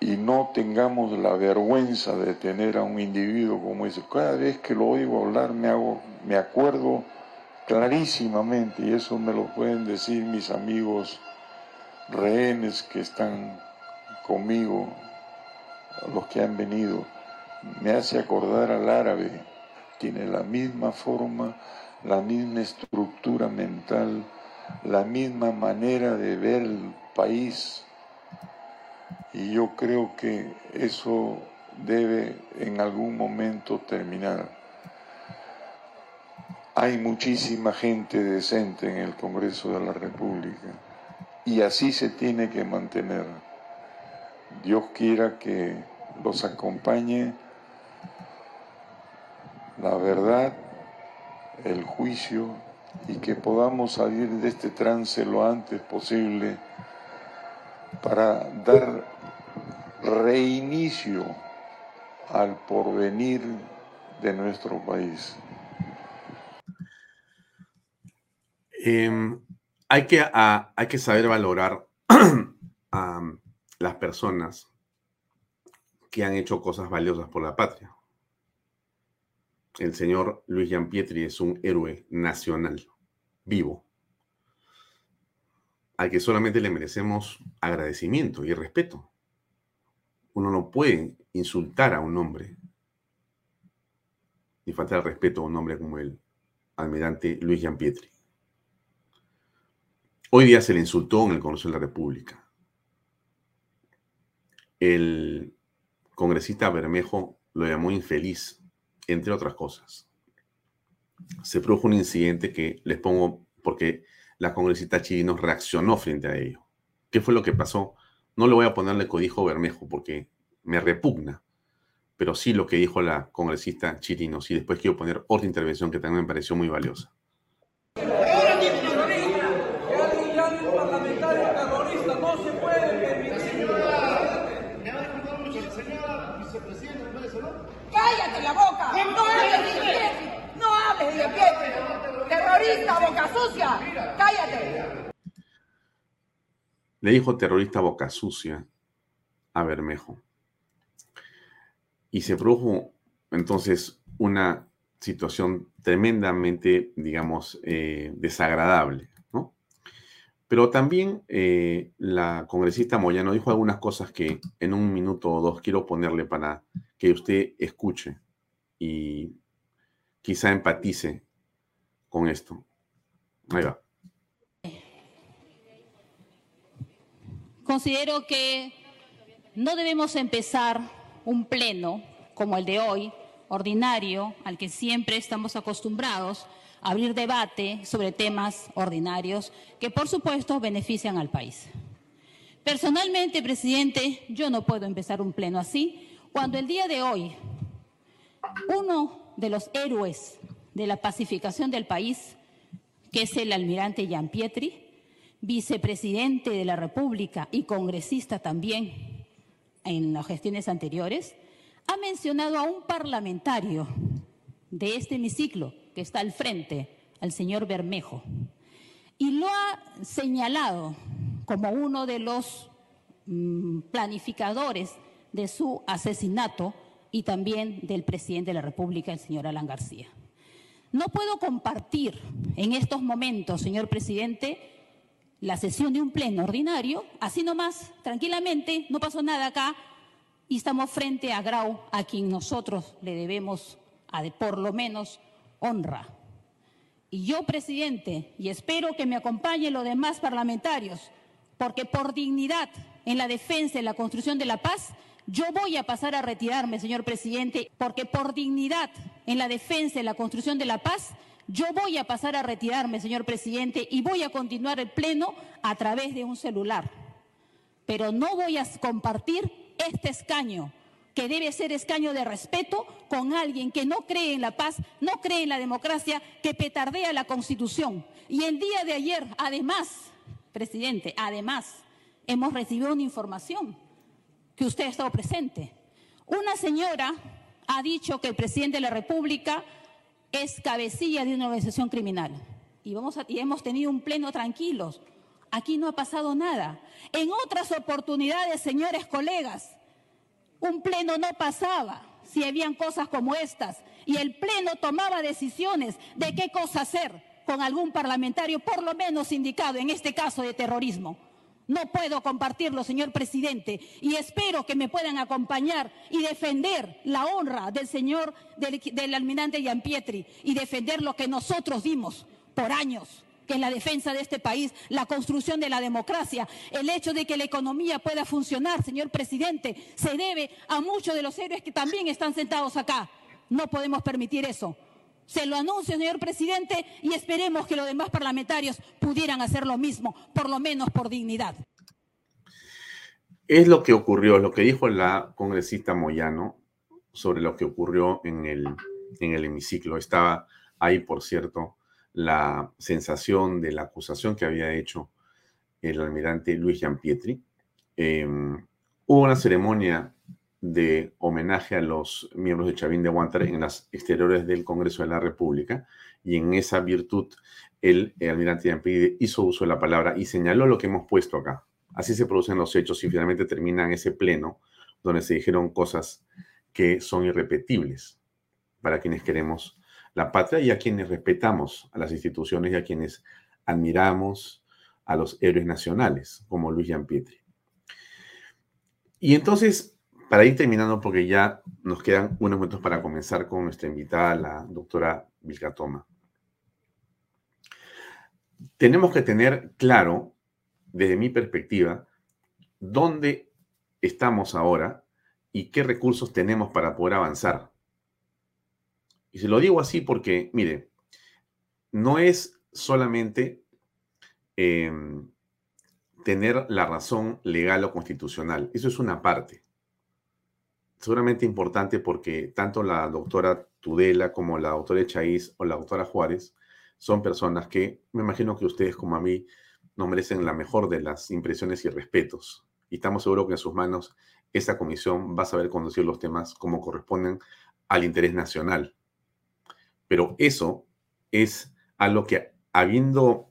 y no tengamos la vergüenza de tener a un individuo como ese. Cada vez que lo oigo hablar me, hago, me acuerdo clarísimamente, y eso me lo pueden decir mis amigos rehenes que están conmigo, los que han venido, me hace acordar al árabe, tiene la misma forma, la misma estructura mental, la misma manera de ver el país. Y yo creo que eso debe en algún momento terminar. Hay muchísima gente decente en el Congreso de la República y así se tiene que mantener. Dios quiera que los acompañe la verdad, el juicio y que podamos salir de este trance lo antes posible para dar reinicio al porvenir de nuestro país. Em, hay, que, hay que saber valorar a las personas que han hecho cosas valiosas por la patria. El señor Luis Pietri es un héroe nacional, vivo, al que solamente le merecemos agradecimiento y respeto. Uno no puede insultar a un hombre ni faltar respeto a un hombre como el almirante Luis Pietri. Hoy día se le insultó en el Congreso de la República. El congresista Bermejo lo llamó infeliz, entre otras cosas. Se produjo un incidente que les pongo porque la congresista Chirinos reaccionó frente a ello. ¿Qué fue lo que pasó? No le voy a ponerle codijo Bermejo porque me repugna, pero sí lo que dijo la congresista Chirinos y después quiero poner otra intervención que también me pareció muy valiosa. Cállate la boca. No hables de No hables de Terrorista, boca Cállate. Le dijo terrorista boca sucia a Bermejo. Y se produjo entonces una situación tremendamente, digamos, eh, desagradable. Pero también eh, la congresista Moyano dijo algunas cosas que en un minuto o dos quiero ponerle para que usted escuche y quizá empatice con esto. Considero que no debemos empezar un pleno como el de hoy, ordinario, al que siempre estamos acostumbrados, abrir debate sobre temas ordinarios que, por supuesto, benefician al país. Personalmente, presidente, yo no puedo empezar un pleno así, cuando el día de hoy uno de los héroes de la pacificación del país, que es el almirante Jean Pietri, vicepresidente de la República y congresista también en las gestiones anteriores, ha mencionado a un parlamentario de este hemiciclo que está al frente, al señor Bermejo, y lo ha señalado como uno de los mm, planificadores de su asesinato y también del presidente de la República, el señor Alan García. No puedo compartir en estos momentos, señor presidente, la sesión de un pleno ordinario, así nomás, tranquilamente, no pasó nada acá y estamos frente a Grau, a quien nosotros le debemos, por lo menos, honra. Y yo, presidente, y espero que me acompañen los demás parlamentarios, porque por dignidad en la defensa y la construcción de la paz, yo voy a pasar a retirarme, señor presidente, porque por dignidad en la defensa y la construcción de la paz, yo voy a pasar a retirarme, señor presidente, y voy a continuar el pleno a través de un celular. Pero no voy a compartir este escaño que debe ser escaño de respeto con alguien que no cree en la paz, no cree en la democracia, que petardea la Constitución. Y el día de ayer, además, presidente, además, hemos recibido una información que usted ha estado presente. Una señora ha dicho que el presidente de la República es cabecilla de una organización criminal. Y, hemos tenido un pleno tranquilos. Aquí no ha pasado nada. En otras oportunidades, señores colegas, un pleno no pasaba si habían cosas como estas y el pleno tomaba decisiones de qué cosa hacer con algún parlamentario, por lo menos indicado en este caso de terrorismo. No puedo compartirlo, señor presidente, y espero que me puedan acompañar y defender la honra del señor, del, almirante Pietri y defender lo que nosotros dimos por años que es la defensa de este país, la construcción de la democracia, el hecho de que la economía pueda funcionar, señor presidente, se debe a muchos de los héroes que también están sentados acá. No podemos permitir eso. Se lo anuncio, señor presidente, y esperemos que los demás parlamentarios pudieran hacer lo mismo, por lo menos por dignidad. Es lo que ocurrió, lo que dijo la congresista Moyano sobre lo que ocurrió en el, en el hemiciclo. Estaba ahí, por cierto, la sensación de la acusación que había hecho el almirante Luis Gianpietri. Eh, hubo una ceremonia de homenaje a los miembros de Chavín de Guantánamo en las exteriores del Congreso de la República y en esa virtud el, almirante Gianpietri hizo uso de la palabra y señaló lo que hemos puesto acá. Así se producen los hechos y finalmente terminan ese pleno donde se dijeron cosas que son irrepetibles para quienes queremos la patria y a quienes respetamos a las instituciones y a quienes admiramos a los héroes nacionales, como Luis Pietri. Y entonces, para ir terminando, porque ya nos quedan unos minutos para comenzar con nuestra invitada, la doctora Vilca Toma. Tenemos que tener claro, desde mi perspectiva, dónde estamos ahora y qué recursos tenemos para poder avanzar. Y se lo digo así porque, mire, no es solamente em, tener la razón legal o constitucional, eso es una parte. Seguramente importante porque tanto la doctora Tudela como la doctora Echaíz o la doctora Juárez son personas que me imagino que ustedes como a mí nos merecen la mejor de las impresiones y respetos. Y estamos seguros que en sus manos esa comisión va a saber conducir los temas como corresponden al interés nacional. Pero eso es algo que habiendo,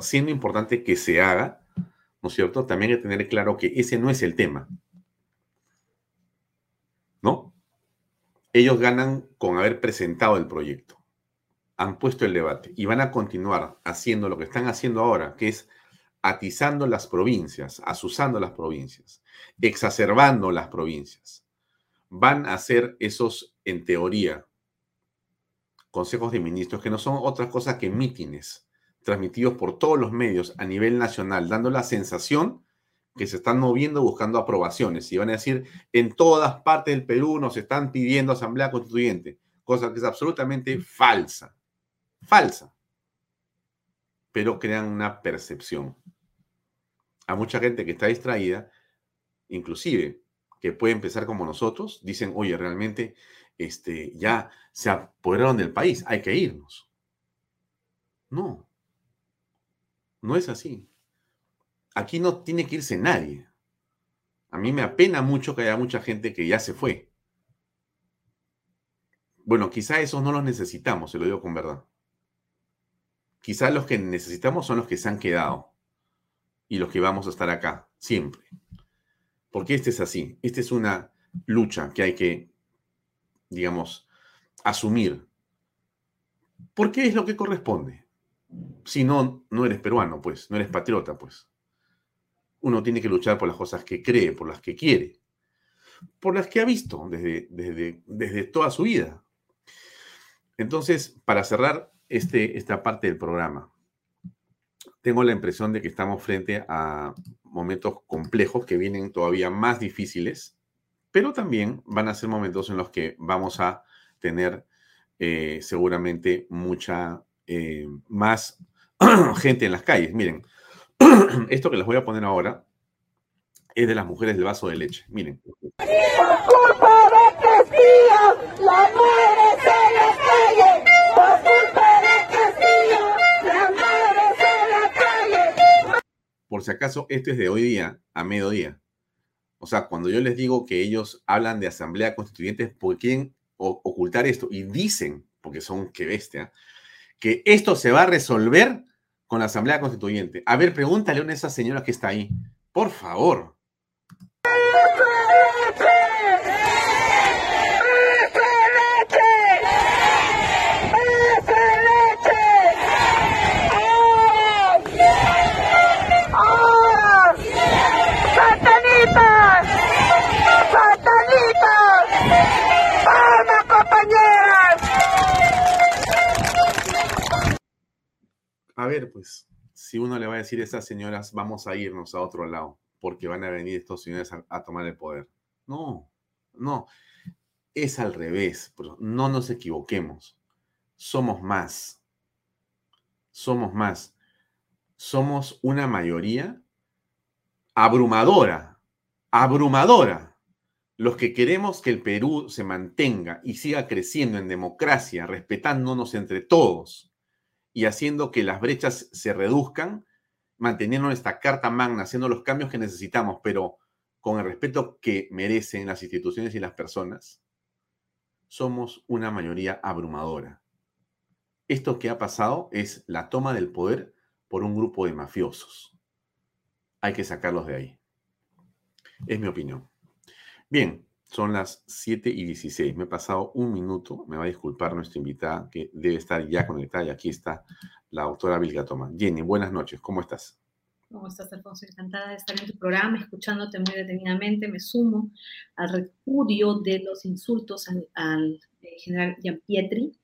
siendo importante que se haga, ¿no es cierto? También hay que tener claro que ese no es el tema. ¿No? Ellos ganan con haber presentado el proyecto, han puesto el debate y van a continuar haciendo lo que están haciendo ahora, que es atizando las provincias, asusando las provincias, exacerbando las provincias. Van a hacer esos, en teoría, consejos de ministros, que no son otra cosa que mítines transmitidos por todos los medios a nivel nacional, dando la sensación que se están moviendo buscando aprobaciones. Y van a decir, en todas partes del Perú nos están pidiendo asamblea constituyente, cosa que es absolutamente falsa. Falsa. Pero crean una percepción. A mucha gente que está distraída, inclusive que puede empezar como nosotros, dicen, oye, realmente este, ya se apoderaron del país, hay que irnos. No, no es así. Aquí no tiene que irse nadie. A mí me apena mucho que haya mucha gente que ya se fue. Bueno, quizá esos no los necesitamos, se lo digo con verdad. Quizá los que necesitamos son los que se han quedado y los que vamos a estar acá, siempre. Porque este es así, esta es una lucha que hay que digamos, asumir. Porque es lo que corresponde. Si no, no eres peruano, pues, no eres patriota, pues. Uno tiene que luchar por las cosas que cree, por las que quiere, por las que ha visto desde, desde, desde toda su vida. Entonces, para cerrar este, esta parte del programa, tengo la impresión de que estamos frente a momentos complejos que vienen todavía más difíciles pero también van a ser momentos en los que vamos a tener eh, seguramente mucha eh, más gente en las calles. Miren, esto que les voy a poner ahora es de las mujeres del vaso de leche. Miren. Por culpa de Castillo, la se la calle. Por culpa de Castillo, la madre se la calle. Por si acaso, este es de hoy día a mediodía. O sea, cuando yo les digo que ellos hablan de asamblea constituyente porque quieren ocultar esto y dicen, porque son que bestia, que esto se va a resolver con la asamblea constituyente. A ver, pregúntale a esa señora que está ahí. Por favor. Pues, si uno le va a decir a esas señoras, vamos a irnos a otro lado, porque van a venir estos señores a, tomar el poder. No, no. Es al revés, pero no nos equivoquemos. Somos más. Somos más. Somos una mayoría abrumadora, abrumadora. Los que queremos que el Perú se mantenga y siga creciendo en democracia, respetándonos entre todos y haciendo que las brechas se reduzcan, manteniendo esta carta magna, haciendo los cambios que necesitamos, pero con el respeto que merecen las instituciones y las personas, somos una mayoría abrumadora. Esto que ha pasado es la toma del poder por un grupo de mafiosos. Hay que sacarlos de ahí. Es mi opinión. Bien, son las 7 y 16. Me he pasado un minuto. Me va a disculpar nuestra invitada que debe estar ya conectada. Y aquí está la doctora Vilga Toma. Jenny, buenas noches. ¿Cómo estás? ¿Cómo estás, Alfonso? Encantada de estar en tu programa, escuchándote muy detenidamente. Me sumo al repudio de los insultos al, al eh, general Pietri.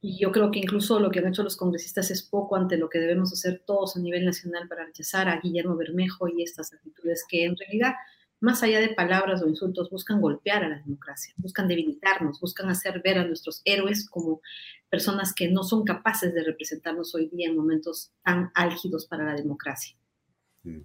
Y yo creo que incluso lo que han hecho los congresistas es poco ante lo que debemos hacer todos a nivel nacional para rechazar a Guillermo Bermejo y estas actitudes que en realidad más allá de palabras o insultos, buscan golpear a la democracia, buscan debilitarnos, buscan hacer ver a nuestros héroes como personas que no son capaces de representarnos hoy día en momentos tan álgidos para la democracia. Mm.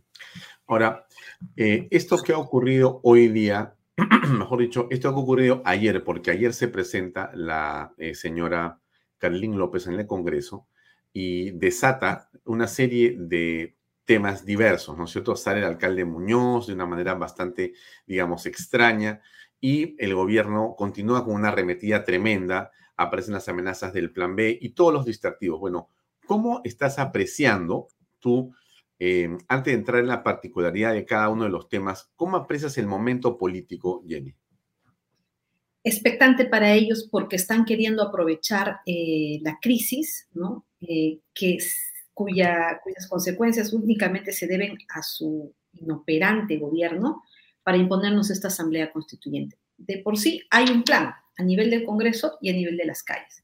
Ahora, eh, esto que ha ocurrido hoy día, mejor dicho, esto que ha ocurrido ayer, porque ayer se presenta la eh, señora Carlín López en el Congreso y desata una serie de temas diversos, ¿no es cierto? Sale el alcalde Muñoz de una manera bastante, digamos, extraña y el gobierno continúa con una arremetida tremenda, aparecen las amenazas del plan B y todos los distractivos. Bueno, ¿cómo estás apreciando tú, eh, antes de entrar en la particularidad de cada uno de los temas, cómo aprecias el momento político, Jenny? expectante para ellos porque están queriendo aprovechar eh, la crisis, ¿no? Eh, que cuya, cuyas consecuencias únicamente se deben a su inoperante gobierno para imponernos esta asamblea constituyente. De por sí hay un plan a nivel del Congreso y a nivel de las calles.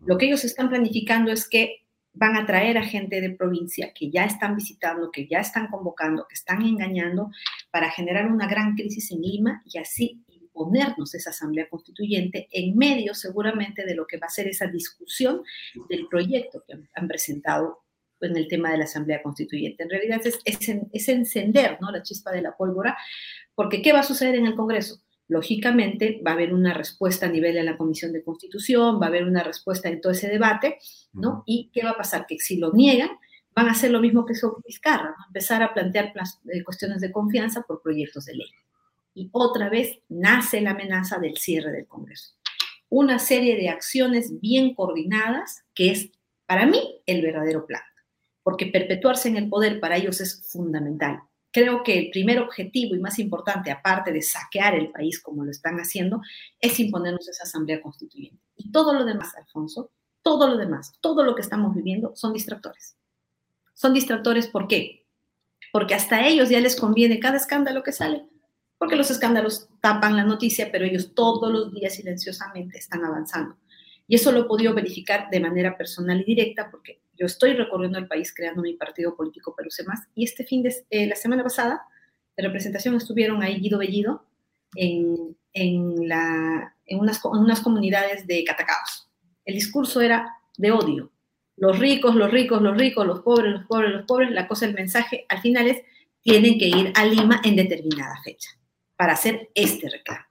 Lo que ellos están planificando es que van a traer a gente de provincia que ya están visitando, que ya están convocando, que están engañando para generar una gran crisis en Lima y así imponernos esa asamblea constituyente en medio seguramente de lo que va a ser esa discusión del proyecto que han presentado en el tema de la Asamblea Constituyente. En realidad es, es, encender ¿no? la chispa de la pólvora, porque ¿qué va a suceder en el Congreso? Lógicamente va a haber una respuesta a nivel de la Comisión de Constitución, va a haber una respuesta en todo ese debate, ¿no? ¿Y qué va a pasar? Que si lo niegan, van a hacer lo mismo que hizo Vizcarra, empezar a plantear eh, cuestiones de confianza por proyectos de ley. Y otra vez nace la amenaza del cierre del Congreso. Una serie de acciones bien coordinadas que es, para mí, el verdadero plan porque perpetuarse en el poder para ellos es fundamental. Creo que el primer objetivo y más importante, aparte de saquear el país como lo están haciendo, es imponernos esa asamblea constituyente. Y todo lo demás, Alfonso, todo lo demás, todo lo que estamos viviendo son distractores. Son distractores, ¿por qué? Porque hasta ellos ya les conviene cada escándalo que sale, porque los escándalos tapan la noticia, pero ellos todos los días silenciosamente están avanzando. Y eso lo he podido verificar de manera personal y directa porque yo estoy recorriendo el país creando mi partido político Perú Más y este fin de eh, la semana pasada de representación estuvieron ahí Guido Bellido en, en, la, en, unas, en unas comunidades de Catacaos. El discurso era de odio. Los ricos, los ricos, los ricos, los pobres, los pobres, los pobres. La cosa, el mensaje al final es tienen que ir a Lima en determinada fecha para hacer este reclamo.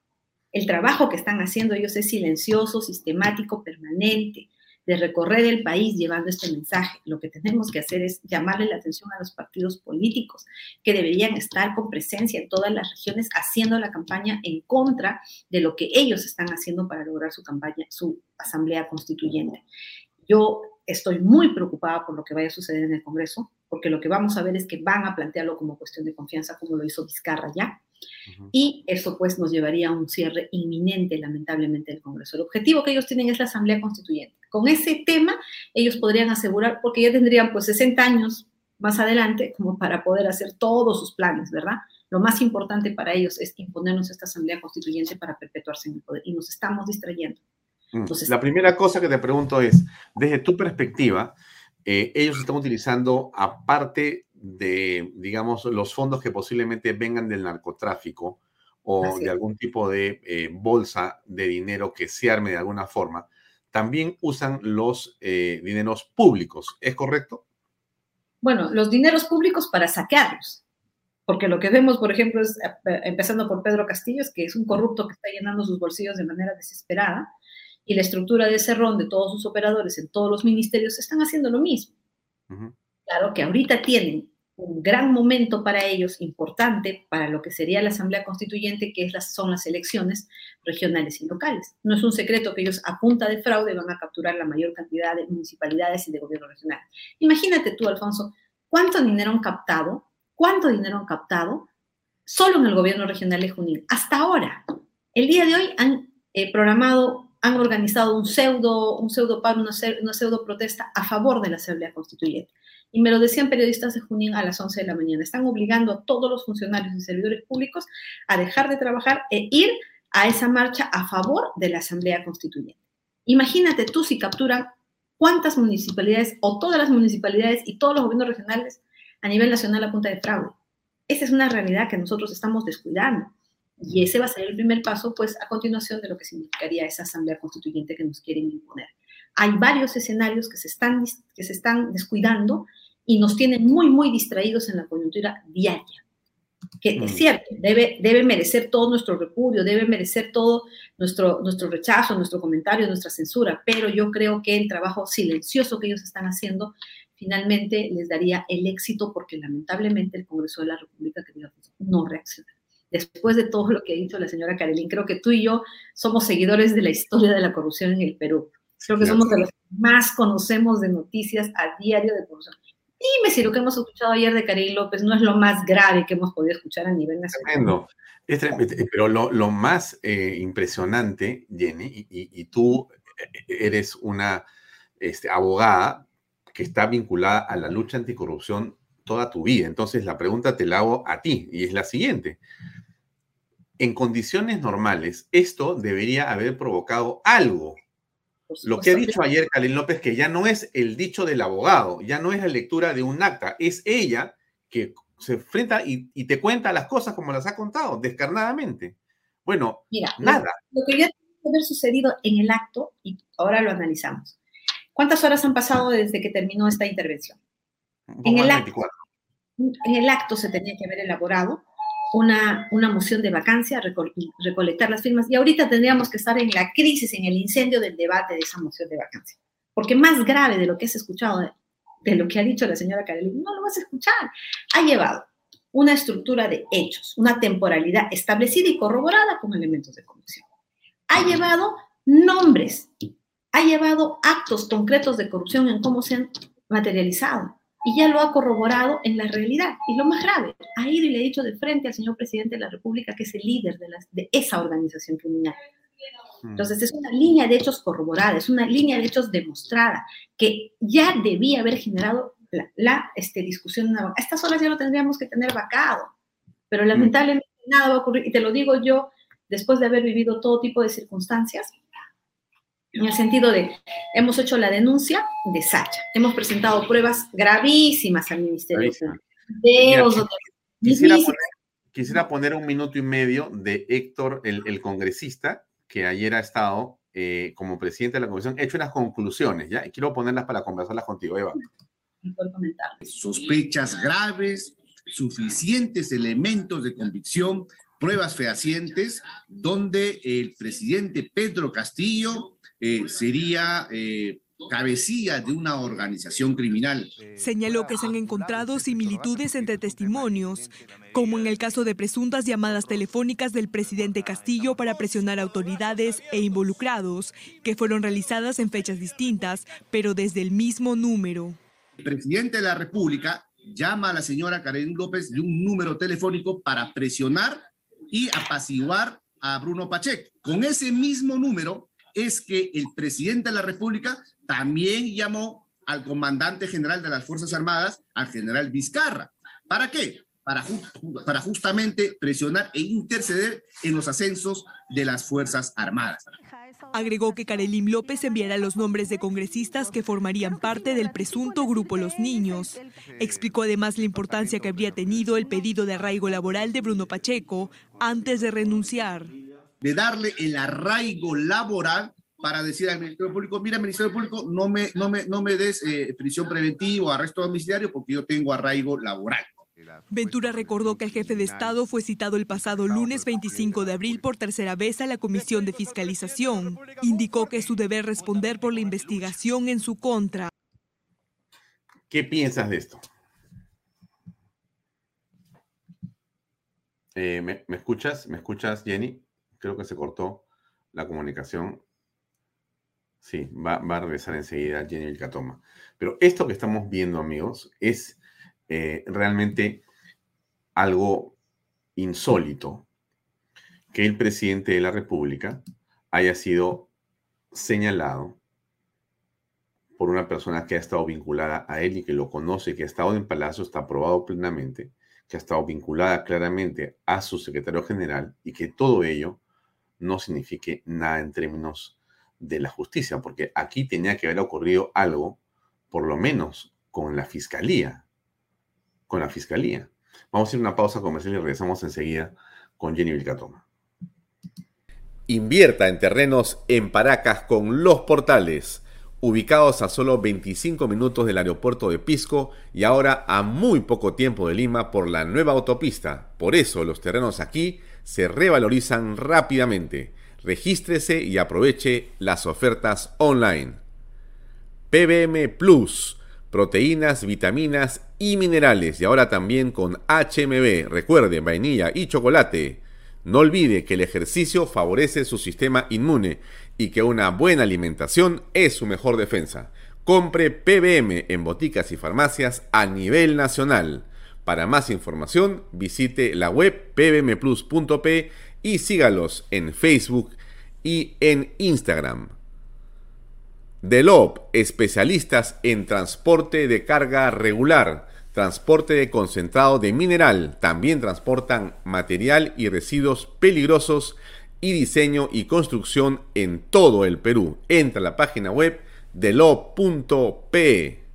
El trabajo que están haciendo ellos es silencioso, sistemático, permanente, de recorrer el país llevando este mensaje. Lo que tenemos que hacer es llamarle la atención a los partidos políticos que deberían estar con presencia en todas las regiones haciendo la campaña en contra de lo que ellos están haciendo para lograr su campaña, su asamblea constituyente. Yo estoy muy preocupada por lo que vaya a suceder en el Congreso, porque lo que vamos a ver es que van a plantearlo como cuestión de confianza, como lo hizo Vizcarra ya, y eso pues nos llevaría a un cierre inminente, lamentablemente, del Congreso. El objetivo que ellos tienen es la Asamblea Constituyente. Con ese tema, ellos podrían asegurar, porque ya tendrían pues 60 años más adelante como para poder hacer todos sus planes, ¿verdad? Lo más importante para ellos es imponernos esta Asamblea Constituyente para perpetuarse en el poder y nos estamos distrayendo. Mm. Entonces, la primera cosa que te pregunto es, desde tu perspectiva, eh, ellos están utilizando, aparte de, digamos, los fondos que posiblemente vengan del narcotráfico o de algún tipo de eh, bolsa de dinero que se arme de alguna forma, también usan los eh, dineros públicos, ¿es correcto? Bueno, los dineros públicos para saquearlos. Porque lo que vemos, por ejemplo, es, eh, empezando por Pedro Castillo, que es un corrupto que está llenando sus bolsillos de manera desesperada, y la estructura de Cerrón, de todos sus operadores en todos los ministerios, están haciendo lo mismo. Claro que ahorita tienen un gran momento para ellos, importante para lo que sería la Asamblea Constituyente, que es las, son las elecciones regionales y locales. No es un secreto que ellos a punta de fraude van a capturar la mayor cantidad de municipalidades y de gobierno regional. Imagínate tú, Alfonso, cuánto dinero han captado, cuánto dinero han captado solo en el gobierno regional de Junín. Hasta ahora, el día de hoy han eh, programado, han organizado un pseudo, un pseudo paro, una, una pseudo protesta a favor de la Asamblea Constituyente. Y me lo decían periodistas de Junín a las 11 de la mañana. Están obligando a todos los funcionarios y servidores públicos a dejar de trabajar e ir a esa marcha a favor de la Asamblea Constituyente. Imagínate tú si capturan cuántas municipalidades o todas las municipalidades y todos los gobiernos regionales a nivel nacional a punta de fraude. Esa es una realidad que nosotros estamos descuidando. Y ese va a ser el primer paso, pues, a continuación de lo que significaría esa asamblea constituyente que nos quieren imponer. Hay varios escenarios que se están, que se están descuidando y nos tienen muy, muy distraídos en la coyuntura diaria. Que es cierto, debe, debe merecer todo nuestro repudio, debe merecer todo nuestro, nuestro rechazo, nuestro comentario, nuestra censura, pero yo creo que el trabajo silencioso que ellos están haciendo finalmente les daría el éxito porque lamentablemente el Congreso de la República no reacciona. Después de todo lo que ha dicho la señora Karelin, creo que tú y yo somos seguidores de la historia de la corrupción en el Perú. Creo que somos de los que más conocemos de noticias a diario de corrupción. Dime si lo que hemos escuchado ayer de Karim López no es lo más grave que hemos podido escuchar a nivel nacional. Tremendo. pero lo, más eh, impresionante, Jenny, y, tú eh, eres una este, abogada que está vinculada a la lucha anticorrupción toda tu vida. Entonces la pregunta te la hago a ti y es la siguiente. En condiciones normales, esto debería haber provocado algo lo que ha dicho ayer Kalin López, que ya no es el dicho del abogado, ya no es la lectura de un acta, es ella que se enfrenta y, te cuenta las cosas como las ha contado, descarnadamente. Bueno, nada. Lo, que ya que haber sucedido en el acto, y ahora lo analizamos. ¿Cuántas horas han pasado desde que terminó esta intervención? En el, acto, en el acto se tenía que haber elaborado una, una moción de vacancia, recolectar las firmas. Y ahorita tendríamos que estar en la crisis, en el incendio del debate de esa moción de vacancia. Porque más grave de lo que has escuchado, de, lo que ha dicho la señora Carolina, no lo vas a escuchar. Ha llevado una estructura de hechos, una temporalidad establecida y corroborada con elementos de corrupción. Ha llevado nombres, ha llevado actos concretos de corrupción en cómo se han materializado y ya lo ha corroborado en la realidad. Y lo más grave, ha ido y le ha dicho de frente al señor presidente de la República que es el líder de, de esa organización criminal. Mm. Entonces es una línea de hechos corroborada, es una línea de hechos demostrada que ya debía haber generado la, este, discusión. A estas horas ya lo tendríamos que tener vacado, pero mm. lamentablemente nada va a ocurrir. Y te lo digo yo, después de haber vivido todo tipo de circunstancias, en el sentido de, hemos hecho la denuncia de Sacha, hemos presentado pruebas gravísimas al Ministerio quisiera, poner, un minuto y medio de Héctor, el, congresista, que ayer ha estado eh, como presidente de la comisión, hecho unas conclusiones, ¿ya? Y quiero ponerlas para conversarlas contigo, Eva. Sospechas graves, suficientes elementos de convicción, pruebas fehacientes, donde el presidente Pedro Castillo eh, sería eh, cabecilla de una organización criminal. Señaló que se han encontrado similitudes entre testimonios, como en el caso de presuntas llamadas telefónicas del presidente Castillo para presionar autoridades e involucrados, que fueron realizadas en fechas distintas, pero desde el mismo número. El presidente de la República llama a la señora Karen López de un número telefónico para presionar y apaciguar a Bruno Pacheco. Con ese mismo número es que el presidente de la República también llamó al comandante general de las Fuerzas Armadas, al general Vizcarra. ¿Para qué? Para, justamente presionar e interceder en los ascensos de las Fuerzas Armadas. Agregó que Karelim López enviará los nombres de congresistas que formarían parte del presunto grupo Los Niños. Explicó además la importancia que habría tenido el pedido de arraigo laboral de Bruno Pacheco antes de renunciar. De darle el arraigo laboral para decir al Ministerio Público, mira, Ministerio Público, no me, no me, no me des eh, prisión preventiva o arresto domiciliario porque yo tengo arraigo laboral. Ventura recordó que el jefe de Estado fue citado el pasado lunes 25 de abril por tercera vez a la Comisión de Fiscalización. Indicó que es su deber responder por la investigación en su contra. ¿Qué piensas de esto? Eh, ¿me, ¿me, escuchas? ¿Me escuchas, Jenny? Creo que se cortó la comunicación. Sí, va, va a regresar enseguida Jenny Vilcatoma. Pero esto que estamos viendo, amigos, es eh, realmente algo insólito que el presidente de la República haya sido señalado por una persona que ha estado vinculada a él y que lo conoce, que ha estado en Palacio, está aprobado plenamente, que ha estado vinculada claramente a su secretario general y que todo ello no signifique nada en términos de la justicia, porque aquí tenía que haber ocurrido algo, por lo menos con la fiscalía, con la Fiscalía. Vamos a ir a una pausa comercial y regresamos enseguida con Jenny Vilcatoma. Invierta en terrenos en Paracas con Los Portales, ubicados a solo 25 minutos del aeropuerto de Pisco y ahora a muy poco tiempo de Lima por la nueva autopista. Por eso los terrenos aquí se revalorizan rápidamente. Regístrese y aproveche las ofertas online. PBM Plus proteínas, vitaminas y minerales. Y ahora también con HMB. Recuerden, vainilla y chocolate. No olvide que el ejercicio favorece su sistema inmune y que una buena alimentación es su mejor defensa. Compre PBM en boticas y farmacias a nivel nacional. Para más información, visite la web pbmplus.p y sígalos en Facebook y en Instagram. Delop, especialistas en transporte de carga regular, transporte de concentrado de mineral, también transportan material y residuos peligrosos y diseño y construcción en todo el Perú. Entra a la página web delop.pe.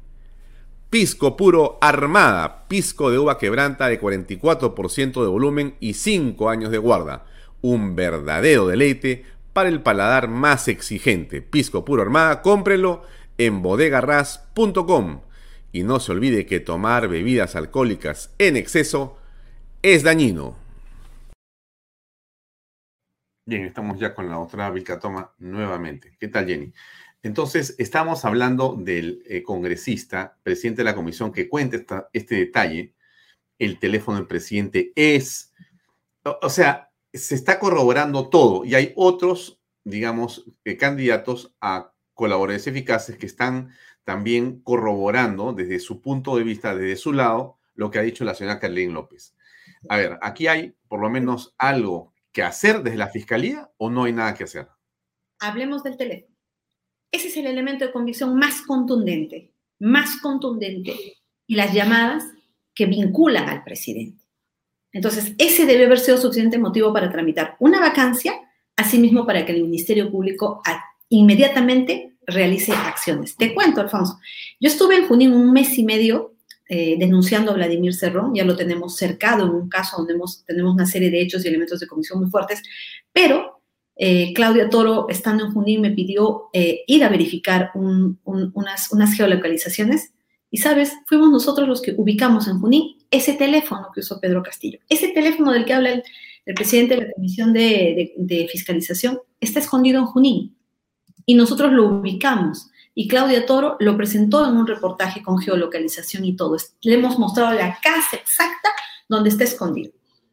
Pisco puro armada, pisco de uva quebranta de 44% de volumen y 5 años de guarda. Un verdadero deleite para el paladar más exigente. Pisco Puro Armada, cómprelo en bodegarras.com. Y no se olvide que tomar bebidas alcohólicas en exceso es dañino. Bien, estamos ya con la otra Vilcatoma nuevamente. ¿Qué tal, Jenny? Entonces, estamos hablando del eh, congresista, presidente de la comisión, que cuenta este detalle. El teléfono del presidente es, o sea, se está corroborando todo y hay otros, digamos, eh, candidatos a colaboradores eficaces que están también corroborando desde su punto de vista, desde su lado, lo que ha dicho la señora Carlín López. A ver, aquí hay por lo menos algo que hacer desde la fiscalía o no hay nada que hacer. Hablemos del teléfono. Ese es el elemento de convicción más contundente, más contundente. Y las llamadas que vinculan al presidente. Entonces, ese debe haber sido suficiente motivo para tramitar una vacancia, asimismo para que el Ministerio Público inmediatamente realice acciones. Te cuento, Alfonso. Yo estuve en Junín un mes y medio eh, denunciando a Vladimir Cerrón, ya lo tenemos cercado en un caso donde tenemos una serie de hechos y elementos de comisión muy fuertes, pero eh, Claudia Toro, estando en Junín, me pidió eh, ir a verificar unas, geolocalizaciones y, ¿sabes? Fuimos nosotros los que ubicamos en Junín ese teléfono que usó Pedro Castillo. Ese teléfono del que habla el, presidente de la Comisión de Fiscalización está escondido en Junín y nosotros lo ubicamos. Y Claudia Toro lo presentó en un reportaje con geolocalización y todo. Le hemos mostrado la casa exacta donde está escondido.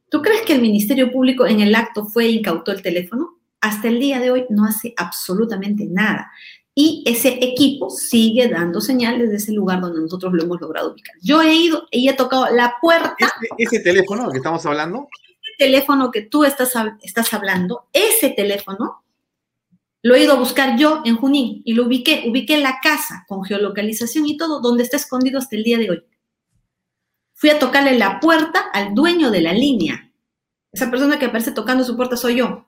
¿Tú crees que el Ministerio Público en el acto fue e incautó el teléfono? Hasta el día de hoy no hace absolutamente nada. Y ese equipo sigue dando señales de ese lugar donde nosotros lo hemos logrado ubicar. Yo he ido y he tocado la puerta. ¿Ese, ese teléfono que estamos hablando? Ese teléfono que tú estás, estás hablando, ese teléfono lo he ido a buscar yo en Junín y lo ubiqué, ubiqué la casa con geolocalización y todo, donde está escondido hasta el día de hoy. Fui a tocarle la puerta al dueño de la línea. Esa persona que aparece tocando su puerta soy yo.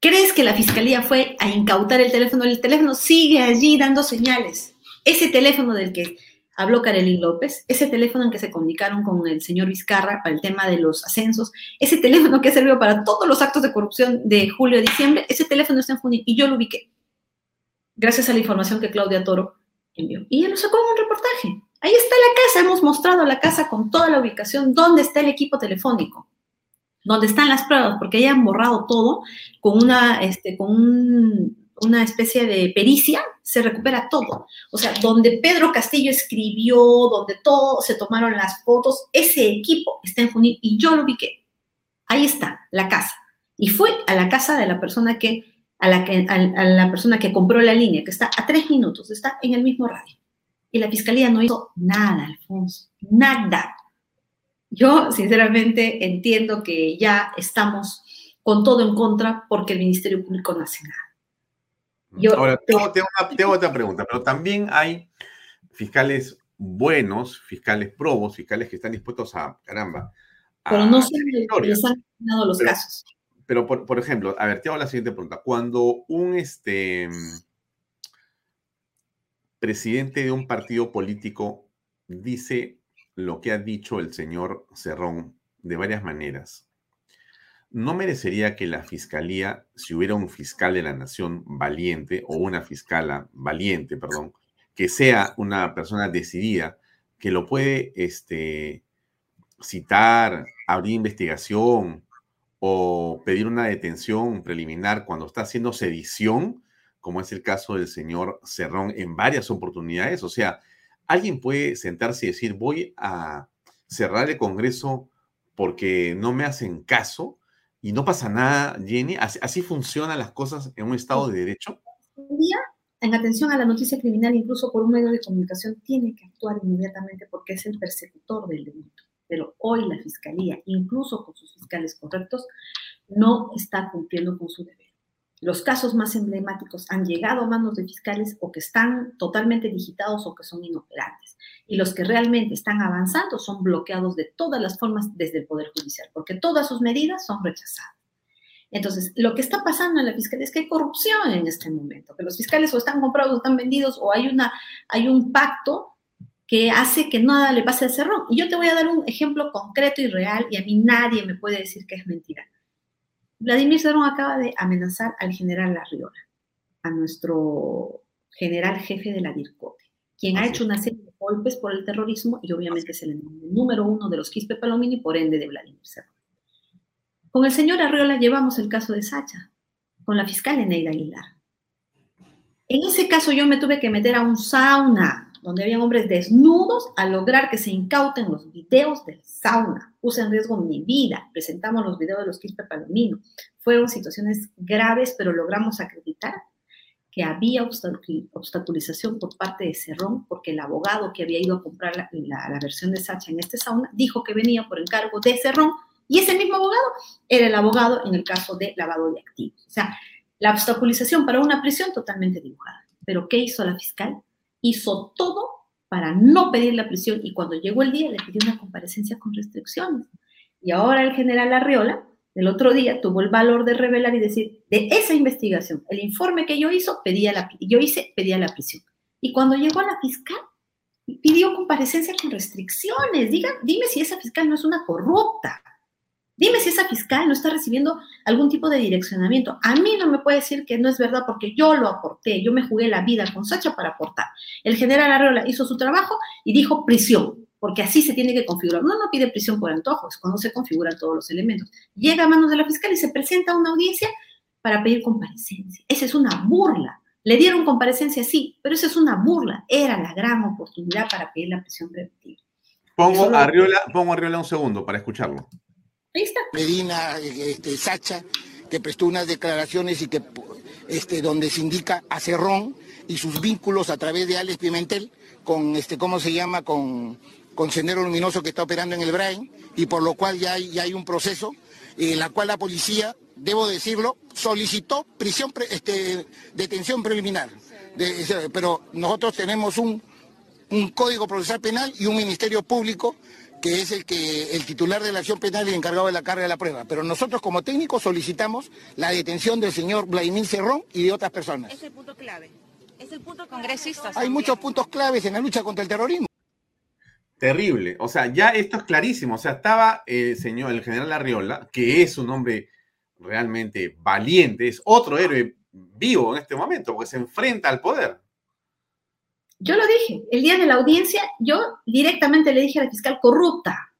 ¿Crees que la fiscalía fue a incautar el teléfono? El teléfono sigue allí dando señales. Ese teléfono del que habló Karelín López, ese teléfono en que se comunicaron con el señor Vizcarra para el tema de los ascensos, ese teléfono que ha servido para todos los actos de corrupción de julio a diciembre, ese teléfono está en junio y yo lo ubiqué. Gracias a la información que Claudia Toro envió. Y él lo sacó en un reportaje. Ahí está la casa, hemos mostrado la casa con toda la ubicación, dónde está el equipo telefónico donde están las pruebas, porque hayan borrado todo con una, este, con una especie de pericia, se recupera todo. O sea, donde Pedro Castillo escribió, donde todo se tomaron las fotos, ese equipo está en Junín y yo lo ubiqué. Ahí está, la casa. Y fue a la casa de la persona que, a la, que, a la persona que compró la línea, que está a tres minutos, está en el mismo radio. Y la fiscalía no hizo nada, Alfonso, nada. Yo, sinceramente, entiendo que ya estamos con todo en contra porque el Ministerio Público no hace nada. Yo, Ahora, tengo, tengo, otra pregunta, pero también hay fiscales buenos, fiscales probos, fiscales que están dispuestos a, caramba. pero no se les han dado los casos. Pero, por, por, ejemplo, a ver, te hago la siguiente pregunta. Cuando un este, presidente de un partido político dice lo que ha dicho el señor Cerrón de varias maneras. ¿No merecería que la fiscalía, si hubiera un fiscal de la nación valiente o una fiscala valiente, perdón, que sea una persona decidida, que lo puede este, citar, abrir investigación o pedir una detención preliminar cuando está haciendo sedición, como es el caso del señor Cerrón en varias oportunidades? O sea, alguien puede sentarse y decir, voy a cerrar el Congreso porque no me hacen caso y no pasa nada, Jenny. ¿Así, funcionan las cosas en un Estado de Derecho? día, en atención a la noticia criminal, incluso por un medio de comunicación, tiene que actuar inmediatamente porque es el persecutor del delito. Pero hoy la Fiscalía, incluso con sus fiscales correctos, no está cumpliendo con su deber los casos más emblemáticos han llegado a manos de fiscales o que están totalmente digitados o que son inoperantes. Y los que realmente están avanzando son bloqueados de todas las formas desde el Poder Judicial, porque todas sus medidas son rechazadas. Entonces, lo que está pasando en la fiscalía es que hay corrupción en este momento, que los fiscales o están comprados o están vendidos o hay, una, hay un pacto que hace que nada le pase al cerrón. Y yo te voy a dar un ejemplo concreto y real y a mí nadie me puede decir que es mentira. Vladimir Cerrón acaba de amenazar al general Larriola, a nuestro general jefe de la DIRCOTE, quien ha hecho una serie de golpes por el terrorismo y obviamente es el número uno de los Quispe Palomini, por ende de Vladimir Cerrón. Con el señor Arriola llevamos el caso de Sacha, con la fiscal Eneida Aguilar. En ese caso yo me tuve que meter a un sauna donde había hombres desnudos, a lograr que se incauten los videos del sauna. Puse en riesgo mi vida, presentamos los videos de los Quispe Palomino. Fueron situaciones graves, pero logramos acreditar que había obstaculización por parte de Cerrón, porque el abogado que había ido a comprar la, la, versión de Sacha en este sauna dijo que venía por encargo de Cerrón, y ese mismo abogado era el abogado en el caso de lavado de activos. O sea, la obstaculización para una prisión totalmente dibujada. Pero ¿qué hizo la fiscal? Hizo todo para no pedir la prisión y cuando llegó el día le pidió una comparecencia con restricciones. Y ahora el general Arriola, el otro día, tuvo el valor de revelar y decir, de esa investigación, el informe que yo, hizo, pedía la, yo hice, pedía la prisión. Y cuando llegó a la fiscal, pidió comparecencia con restricciones. Diga, dime si esa fiscal no es una corrupta. Dime si esa fiscal no está recibiendo algún tipo de direccionamiento. A mí no me puede decir que no es verdad porque yo lo aporté, yo me jugué la vida con Sacha para aportar. El general Arreola hizo su trabajo y dijo prisión, porque así se tiene que configurar. Uno no pide prisión por antojos, cuando se configuran todos los elementos. Llega a manos de la fiscal y se presenta a una audiencia para pedir comparecencia. Esa es una burla. Le dieron comparecencia, sí, pero esa es una burla. Era la gran oportunidad para pedir la prisión preventiva. Pongo a, Riola, pongo a Riola un segundo para escucharlo. Medina, este, Sacha, que prestó unas declaraciones y que este, donde se indica a Cerrón y sus vínculos a través de Alex Pimentel con, este, ¿cómo se llama?, con, con Sendero Luminoso que está operando en el Brain y por lo cual ya hay, ya hay un proceso en la cual la policía, debo decirlo, solicitó prisión, este, detención preliminar. pero nosotros tenemos un, un código procesal penal y un ministerio público que es el que el titular de la acción penal y encargado de la carga de la prueba. Pero nosotros como técnicos solicitamos la detención del señor Vladimir Cerrón y de otras personas. Es el punto clave. Es el punto congresista. Hay muchos puntos claves en la lucha contra el terrorismo. Terrible. O sea, ya esto es clarísimo. O sea, estaba el señor, el general Arriola, que es un hombre realmente valiente, es otro héroe vivo en este momento, porque se enfrenta al poder. Yo lo dije, el día de la audiencia, yo directamente le dije a la fiscal corrupta,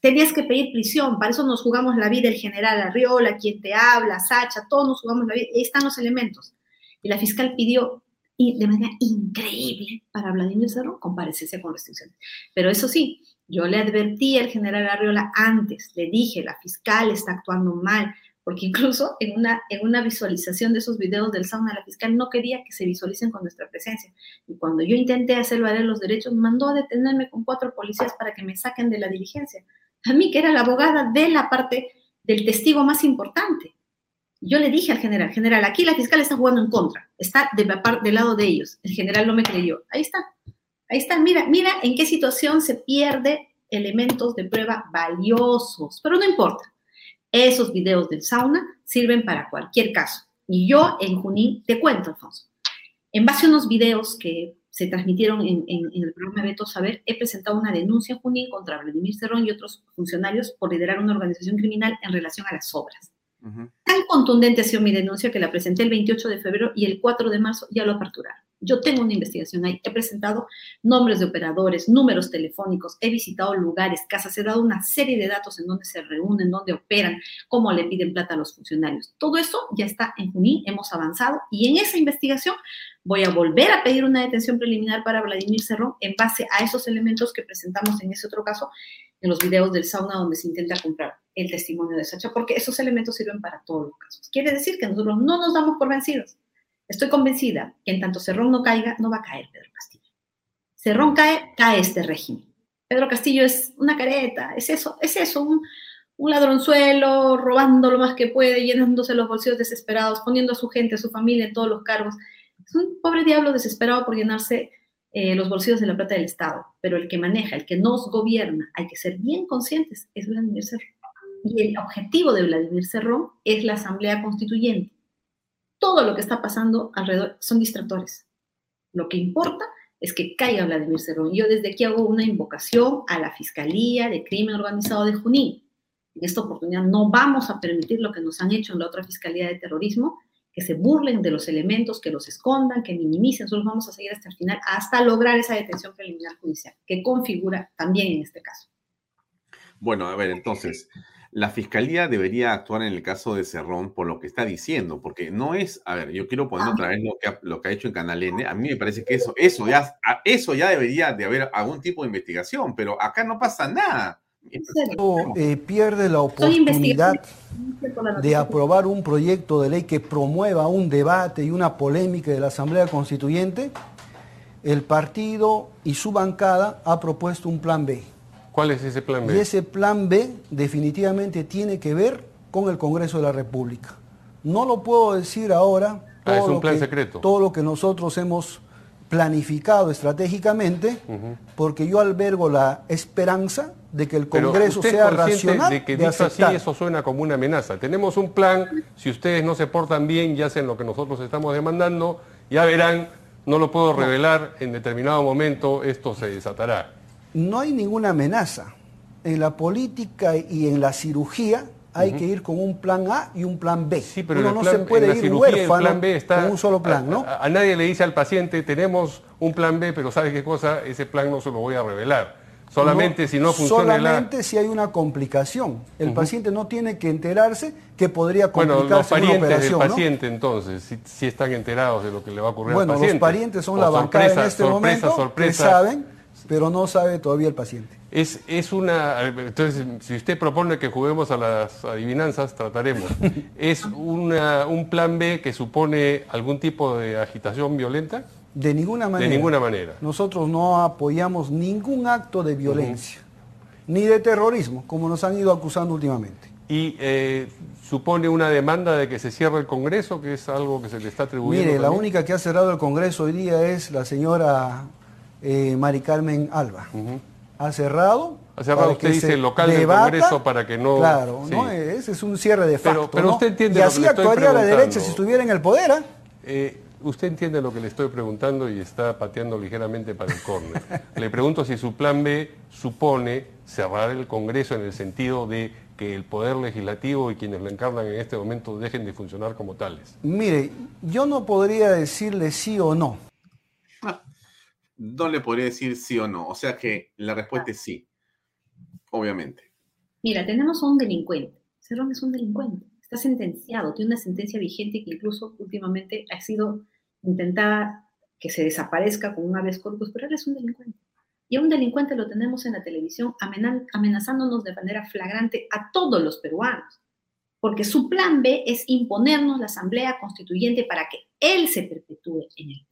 tenías que pedir prisión, para eso nos jugamos la vida el general Arriola, quien te habla, Sacha, todos nos jugamos la vida, ahí están los elementos. Y la fiscal pidió de manera increíble para Vladimir Cerro comparecencia con restricciones. Pero eso sí, yo le advertí al general Arriola antes, le dije, la fiscal está actuando mal, porque incluso en una, en una visualización de esos videos del sauna, la fiscal no quería que se visualicen con nuestra presencia. Y cuando yo intenté hacer valer los derechos, mandó a detenerme con cuatro policías para que me saquen de la diligencia. A mí, que era la abogada de la parte del testigo más importante. Yo le dije al general, general, aquí la fiscal está jugando en contra, está de, del lado de ellos. El general no me creyó. Ahí está, ahí está. Mira, mira en qué situación se pierde elementos de prueba valiosos, pero no importa. Esos videos del sauna sirven para cualquier caso. Y yo en Junín, te cuento, Alfonso, en base a unos videos que se transmitieron en, el programa Beto Saber, he presentado una denuncia en Junín contra Vladimir Cerrón y otros funcionarios por liderar una organización criminal en relación a las obras. Tan contundente ha sido mi denuncia que la presenté el 28 de febrero y el 4 de marzo ya lo aperturaron. Yo tengo una investigación ahí, he presentado nombres de operadores, números telefónicos, he visitado lugares, casas, he dado una serie de datos en donde se reúnen, dónde operan, cómo le piden plata a los funcionarios. Todo eso ya está en Junín, hemos avanzado y en esa investigación voy a volver a pedir una detención preliminar para Vladimir Cerrón en base a esos elementos que presentamos en ese otro caso, en los videos del sauna donde se intenta comprar el testimonio de Sacha, porque esos elementos sirven para todos los casos. Quiere decir que nosotros no nos damos por vencidos Estoy convencida que en tanto Cerrón no caiga, no va a caer Pedro Castillo. Cerrón cae, cae este régimen. Pedro Castillo es una careta, es eso, es eso, un, ladronzuelo, robando lo más que puede, llenándose los bolsillos desesperados, poniendo a su gente, a su familia en todos los cargos. Es un pobre diablo desesperado por llenarse eh, los bolsillos de la plata del Estado. Pero el que maneja, el que nos gobierna, hay que ser bien conscientes, es Vladimir Cerrón. Y el objetivo de Vladimir Cerrón es la Asamblea Constituyente todo lo que está pasando alrededor son distractores. Lo que importa es que caiga Vladimir Cerrón. Yo desde aquí hago una invocación a la Fiscalía de Crimen Organizado de Junín. En esta oportunidad no vamos a permitir lo que nos han hecho en la otra Fiscalía de Terrorismo, que se burlen de los elementos, que los escondan, que minimicen. Nosotros vamos a seguir hasta el final, hasta lograr esa detención preliminar judicial, que configura también en este caso. Bueno, a ver, entonces, la fiscalía debería actuar en el caso de Cerrón por lo que está diciendo, porque no es, a ver, yo quiero poner otra vez lo que ha, lo que ha hecho en Canal N, a mí me parece que eso, eso ya, eso ya debería de haber algún tipo de investigación, pero acá no pasa nada. Eh, pierde la oportunidad de aprobar un proyecto de ley que promueva un debate y una polémica de la Asamblea Constituyente, el partido y su bancada ha propuesto un plan B ¿Cuál es ese plan B? Y ese plan B definitivamente tiene que ver con el Congreso de la República. No lo puedo decir ahora. Ah, es un plan secreto. Todo lo que nosotros hemos planificado estratégicamente, porque yo albergo la esperanza de que el Congreso sea racional. De que dicho así, eso suena como una amenaza. Tenemos un plan, si ustedes no se portan bien y hacen lo que nosotros estamos demandando, ya verán, no lo puedo revelar, en determinado momento esto se desatará no hay ninguna amenaza. En la política y en la cirugía hay que ir con un plan A y un plan B. Sí, pero no se puede ir huérfano con un solo plan, ¿no? A, nadie le dice al paciente, tenemos un plan B, pero ¿sabe qué cosa? Ese plan no se lo voy a revelar. Solamente si no funciona la... Solamente si hay una complicación. El paciente no tiene que enterarse que podría Bueno, los complicarse una parientes del paciente entonces, si, si están enterados de lo que le va a ocurrir Bueno, al los paciente. parientes son O la bancada en sorpresa, este sorpresa, momento sorpresa. que saben, pero no sabe todavía el paciente. Es, es una. Entonces, si usted propone que juguemos a las adivinanzas, trataremos. ¿Es una, un plan B que supone algún tipo de agitación violenta? De ninguna manera. De ninguna manera. Nosotros no apoyamos ningún acto de violencia, ni de terrorismo, como nos han ido acusando últimamente. Y eh, supone una demanda de que se cierre el Congreso, que es algo que se le está atribuyendo. Mire, la única que ha cerrado el Congreso hoy día es la señora eh, Mari Carmen Alba. Ha cerrado. Ha cerrado, usted dice, el local del. Congreso para que no- Claro, sí. ¿no? ese es un cierre de facto. pero usted entiende y lo que así actuaría la derecha si estuviera en el poder. ¿ah? Eh, usted entiende lo que le estoy preguntando y está pateando ligeramente para el córner. le pregunto si su plan B supone cerrar el Congreso en el sentido de que el Poder Legislativo y quienes lo encarnan en este momento dejen de funcionar como tales. Mire, yo no podría decirle sí o no. No le podría decir sí o no. O sea que la respuesta es sí. Obviamente. Mira, tenemos a un delincuente. Cerrón es un delincuente. Está sentenciado, tiene una sentencia vigente que incluso últimamente ha sido intentada que se desaparezca con un habeas corpus, pero él es un delincuente. Y a un delincuente lo tenemos en la televisión amena- amenazándonos de manera flagrante a todos los peruanos. Porque su plan B es imponernos la asamblea constituyente para que él se perpetúe en el.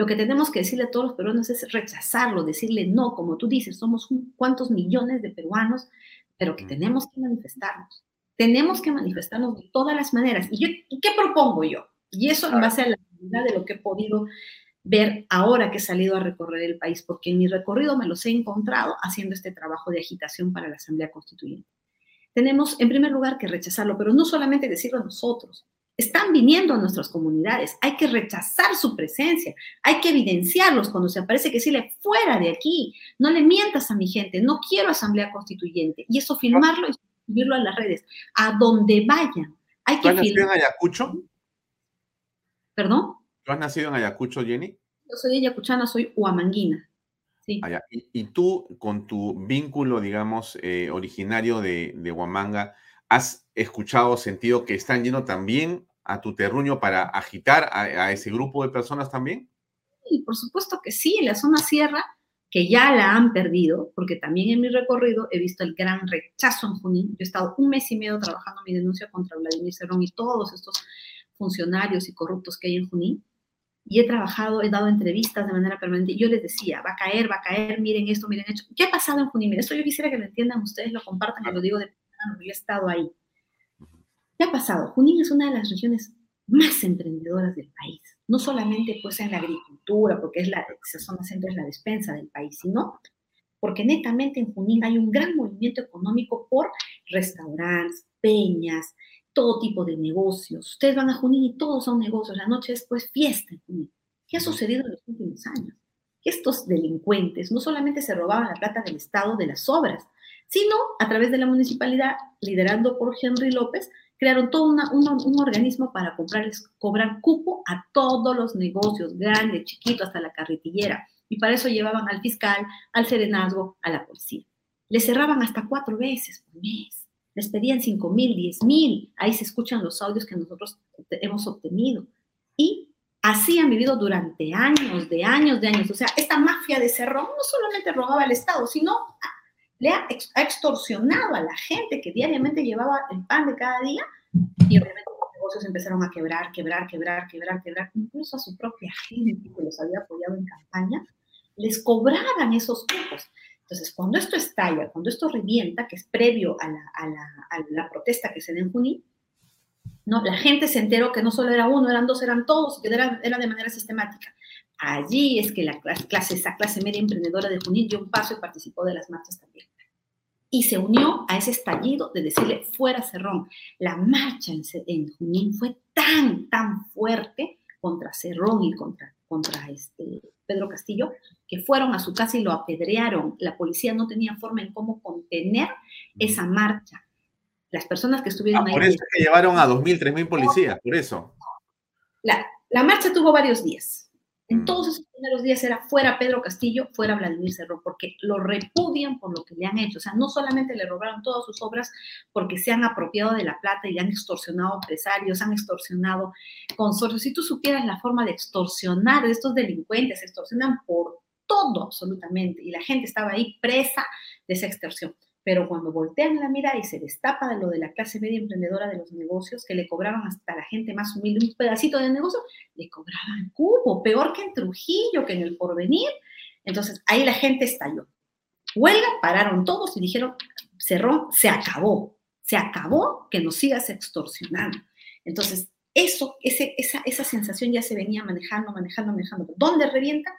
Lo que tenemos que decirle a todos los peruanos es rechazarlo, decirle no, como tú dices, somos un- cuántos millones de peruanos, pero que tenemos que manifestarnos. Tenemos que manifestarnos de todas las maneras. ¿Y, yo, ¿y qué propongo yo? Y eso en base a la realidad de lo que he podido ver ahora que he salido a recorrer el país, porque en mi recorrido me los he encontrado haciendo este trabajo de agitación para la Asamblea Constituyente. Tenemos, en primer lugar, que rechazarlo, pero no solamente decirlo a nosotros. Están viniendo a nuestras comunidades, hay que rechazar su presencia, hay que evidenciarlos cuando se aparece, que decirle fuera de aquí, no le mientas a mi gente, no quiero asamblea constituyente. Y eso filmarlo y subirlo a las redes, a donde vayan. Hay ¿Tú que has nacido en. Ayacucho? ¿Perdón? ¿Tú has nacido en Ayacucho, Jenny? Yo soy ayacuchana, soy huamanguina. Sí. Allá. Y, y tú, con tu vínculo, digamos, eh, originario de, de Huamanga, ¿has escuchado, sentido que están yendo también a tu terruño para agitar a, ese grupo de personas también? Y por supuesto que sí, en la zona sierra, que ya la han perdido, porque también en mi recorrido he visto el gran rechazo en Junín. Yo he estado un mes y medio trabajando mi denuncia contra Vladimir Cerrón y todos estos funcionarios y corruptos que hay en Junín. Y he trabajado, he dado entrevistas de manera permanente. Yo les decía, va a caer, va a caer, miren esto, miren esto. ¿Qué ha pasado en Junín? Mira, esto yo quisiera que lo entiendan ustedes, lo compartan, y lo digo de yo he estado ahí. ¿Qué ha pasado? Junín es una de las regiones más emprendedoras del país. No solamente pues en la agricultura, porque es la, esa zona centro es la despensa del país, sino porque netamente en Junín hay un gran movimiento económico por restaurantes, peñas, todo tipo de negocios. Ustedes van a Junín y todos son negocios. La noche es fiesta en Junín. ¿Qué ha sucedido en los últimos años? Estos delincuentes no solamente se robaban la plata del Estado de las obras, sino a través de la municipalidad, liderando por Henry López, crearon todo una- un organismo para cobrar cupo a todos los negocios, grandes, chiquitos, hasta la carretillera. Y para eso llevaban al fiscal, al serenazgo, a la policía. Les cerraban hasta cuatro veces por mes. Les pedían cinco mil, diez mil. Ahí se escuchan los audios que nosotros hemos obtenido. Y así han vivido durante años, de años, de años. O sea, esta mafia de Cerrón no solamente robaba al Estado, sino le ha, ex- ha extorsionado a la gente que diariamente llevaba el pan de cada día y obviamente los negocios empezaron a quebrar, quebrar, quebrar, quebrar, quebrar, incluso a su propia gente que los había apoyado en campaña, les cobraban esos cupos. Entonces, cuando esto estalla, cuando esto revienta, que es previo a la, protesta que se da en Junín, ¿no? la gente se enteró que no solo era uno, eran dos, eran todos, que era, de manera sistemática. Allí es que la clas- clase, esa clase media emprendedora de Junín dio un paso y participó de las marchas también. Y se unió a ese estallido de decirle fuera Cerrón. La marcha en, en Junín fue tan, tan fuerte contra Cerrón y contra, contra este Pedro Castillo, que fueron a su casa y lo apedrearon. La policía no tenía forma en cómo contener esa marcha. Las personas que estuvieron Ah, por ahí. eso es que llevaron a 2.000, 3.000 policías, por eso. La, la marcha tuvo varios días. En todos esos primeros días era fuera Pedro Castillo, fuera Vladimir Cerrón, porque lo repudian por lo que le han hecho. O sea, no solamente le robaron todas sus obras porque se han apropiado de la plata y le han extorsionado empresarios, han extorsionado consorcios. Si tú supieras la forma de extorsionar de estos delincuentes, extorsionan por todo absolutamente. Y la gente estaba ahí presa de esa extorsión. Pero cuando voltean la mirada y se destapa de lo de la clase media emprendedora de los negocios, que le cobraban hasta la gente más humilde un pedacito de negocio, le cobraban cubo, peor que en Trujillo, que en el porvenir. Entonces ahí la gente estalló. Huelga, pararon todos y dijeron, cerró, se acabó, se acabó que nos sigas extorsionando. Entonces, eso, ese, esa, esa sensación ya se venía manejando, manejando, manejando. ¿Dónde revienta?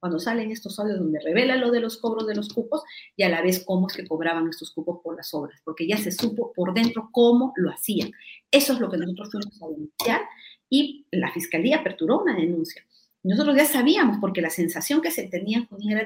Cuando salen estos audios donde revela lo de los cobros de los cupos y a la vez cómo es que cobraban estos cupos por las obras, porque ya se supo por dentro cómo lo hacían. Eso es lo que nosotros fuimos a denunciar y la fiscalía aperturó una denuncia. Nosotros ya sabíamos, porque la sensación que se tenía en Junín era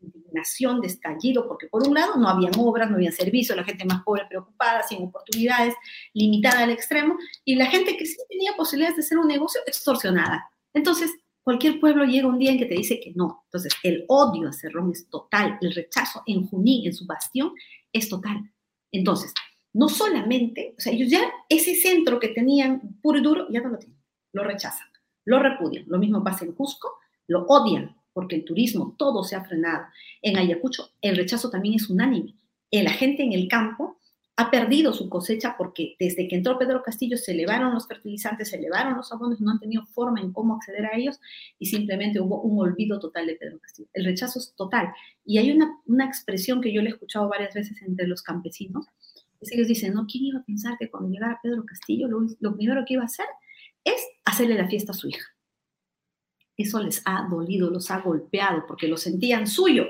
indignación, de estallido, porque por un lado no habían obras, no habían servicios, la gente más pobre, preocupada, sin oportunidades, limitada al extremo, y la gente que sí tenía posibilidades de hacer un negocio extorsionada. Entonces, cualquier pueblo llega un día en que te dice que no. Entonces, el odio a Cerrón es total, el rechazo en Junín, en su bastión, es total. Entonces, no solamente, o sea, ellos ya ese centro que tenían puro y duro, ya no lo tienen, lo rechazan, lo repudian. Lo mismo pasa en Cusco, lo odian, porque el turismo, todo se ha frenado. En Ayacucho el rechazo también es unánime. La gente en el campo ha perdido su cosecha porque desde que entró Pedro Castillo se elevaron los fertilizantes, se elevaron los abonos, no han tenido forma en cómo acceder a ellos y simplemente hubo un olvido total de Pedro Castillo. El rechazo es total. Y hay una, una expresión que yo le he escuchado varias veces entre los campesinos, es que ellos dicen, no, ¿quién iba a pensar que cuando llegara Pedro Castillo lo, lo primero que iba a hacer es hacerle la fiesta a su hija? Eso les ha dolido, los ha golpeado, porque lo sentían suyo.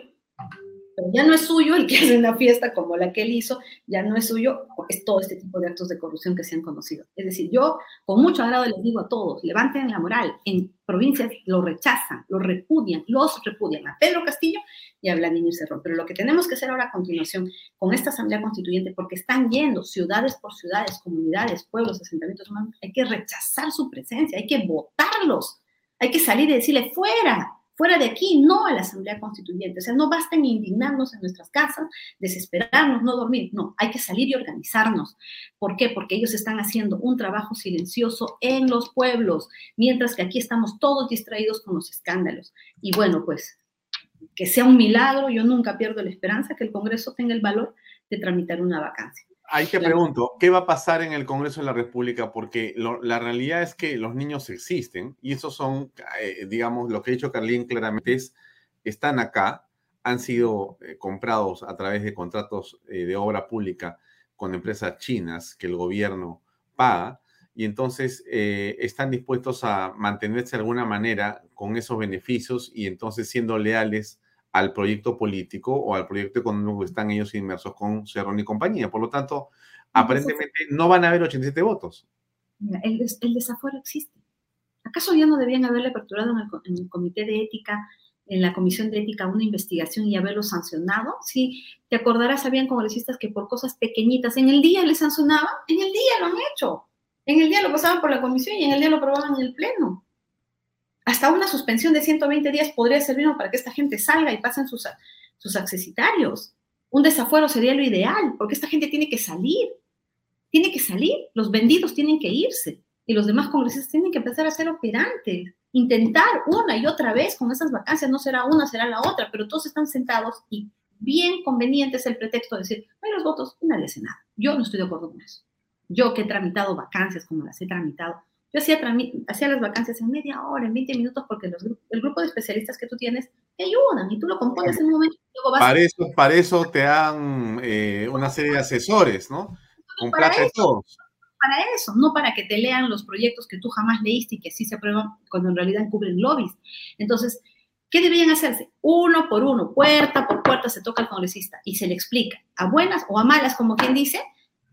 Pero ya no es suyo el que hace una fiesta como la que él hizo, ya no es suyo, es todo este tipo de actos de corrupción que se han conocido. Es decir, yo con mucho agrado les digo a todos, levanten la moral, en provincias lo rechazan, lo repudian, los repudian a Pedro Castillo y a Vladimir Cerrón. Pero lo que tenemos que hacer ahora a continuación con esta Asamblea Constituyente, porque están yendo ciudades por ciudades, comunidades, pueblos, asentamientos humanos, hay que rechazar su presencia, hay que votarlos hay que salir y decirle fuera, fuera de aquí, no a la Asamblea Constituyente. O sea, no basta en indignarnos en nuestras casas, desesperarnos, no dormir. No, hay que salir y organizarnos. ¿Por qué? Porque ellos están haciendo un trabajo silencioso en los pueblos, mientras que aquí estamos todos distraídos con los escándalos. Y bueno, pues que sea un milagro, yo nunca pierdo la esperanza que el Congreso tenga el valor de tramitar una vacancia. Ahí te pregunto, ¿qué va a pasar en el Congreso de la República? Porque la realidad es que los niños existen y esos son, eh, digamos, lo que ha dicho Carlín claramente es, están acá, han sido eh, comprados a través de contratos eh, de obra pública con empresas chinas que el gobierno paga y entonces están dispuestos a mantenerse de alguna manera con esos beneficios y entonces siendo leales al proyecto político o al proyecto económico que están ellos inmersos con Cerrón y compañía. Por lo tanto, aparentemente no van a haber 87 votos. El, el desafuero existe. ¿Acaso ya no debían haberle aperturado en el, en el, comité de ética, en la comisión de ética, una investigación y haberlo sancionado? Sí, te acordarás, habían congresistas que por cosas pequeñitas en el día les sancionaban, en el día lo han hecho. En el día lo pasaban por la comisión y en el día lo aprobaban en el pleno hasta una suspensión de 120 días podría servir para que esta gente salga y pasen sus, sus accesitarios. Un desafuero sería lo ideal, porque esta gente tiene que salir. Tiene que salir, los vendidos tienen que irse y los demás congresistas tienen que empezar a ser operantes, intentar una y otra vez con esas vacancias, no será una, será la otra, pero todos están sentados y bien conveniente es el pretexto de decir, hay los votos nadie hace nada. Yo no estoy de acuerdo con eso. Yo que he tramitado vacancias como las he tramitado, yo hacía, hacía las vacancias en media hora, en 20 minutos, porque los, el grupo de especialistas que tú tienes te ayudan y tú lo compones en un momento. Y luego vas para, eso, para eso te dan eh, una serie de asesores, ¿no? Con plata de todos. Para eso, no para que te lean los proyectos que tú jamás leíste y que sí se aprueban cuando en realidad cubren lobbies. Entonces, ¿qué deberían hacerse? Uno por uno, puerta por puerta se toca al congresista y se le explica, a buenas o a malas, como quien dice,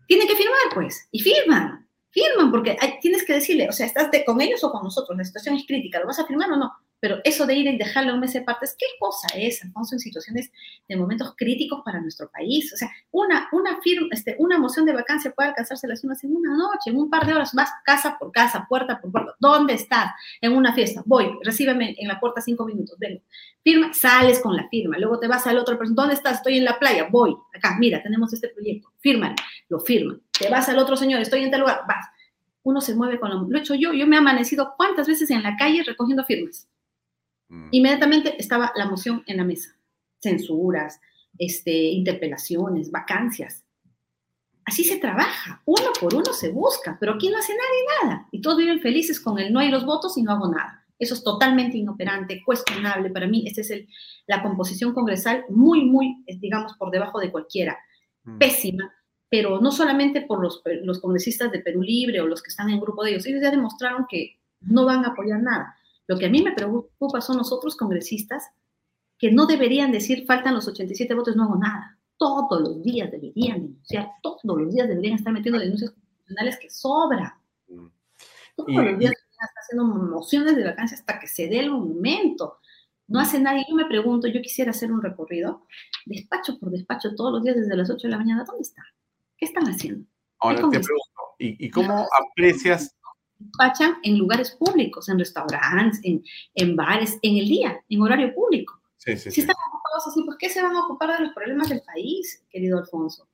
tiene que firmar, pues, y firman firman, porque tienes que decirle, o sea, ¿estás con ellos o con nosotros? La situación es crítica, ¿lo vas a firmar o no? Pero eso de ir y dejarle un mes de partes, ¿qué cosa es, Alfonso, en situaciones de momentos críticos para nuestro país? O sea, una, una, firma, este, una moción de vacancia puede alcanzarse las unas en una noche, en un par de horas, más casa por casa, puerta por puerta. ¿Dónde estás? En una fiesta. Voy, recíbeme en la puerta cinco minutos, vengo. Firma, sales con la firma. Luego te vas al otro. ¿Dónde estás? Estoy en la playa. Voy. Acá, mira, tenemos este proyecto. Fírmalo. Lo firma. Te vas al otro señor. Estoy en tal lugar. Vas. Uno se mueve con lo... Lo he hecho yo. Yo me he amanecido cuántas veces en la calle recogiendo firmas Mm. Inmediatamente estaba la moción en la mesa. Censuras, este, interpelaciones, vacancias. Así se trabaja, uno por uno se busca, pero aquí no hace nadie nada. Y todos viven felices con el no hay los votos y no hago nada. Eso es totalmente inoperante, cuestionable. Para mí, esta es el, la composición congresal muy, muy, digamos, por debajo de cualquiera. Mm. Pésima, pero no solamente por los, los congresistas de Perú Libre o los que están en grupo de ellos. Ellos ya demostraron que no van a apoyar nada. Lo que a mí me preocupa son los otros congresistas que no deberían decir faltan los 87 votos, no hago nada. Todos los días deberían denunciar, todos los días deberían estar metiendo denuncias constitucionales que sobran. Mm. Todos los días deberían estar haciendo mociones de vacancia hasta que se dé el momento. No hace nadie. Yo me pregunto, yo quisiera hacer un recorrido, despacho por despacho, todos los días desde las 8 de la mañana. ¿Dónde están? ¿Qué están haciendo? Ahora te pregunto, ¿y, y cómo aprecias despachan en lugares públicos, en restaurantes, en, bares, en el día, en horario público. si están ocupados así, pues ¿qué se van a ocupar de los problemas del país, querido Alfonso?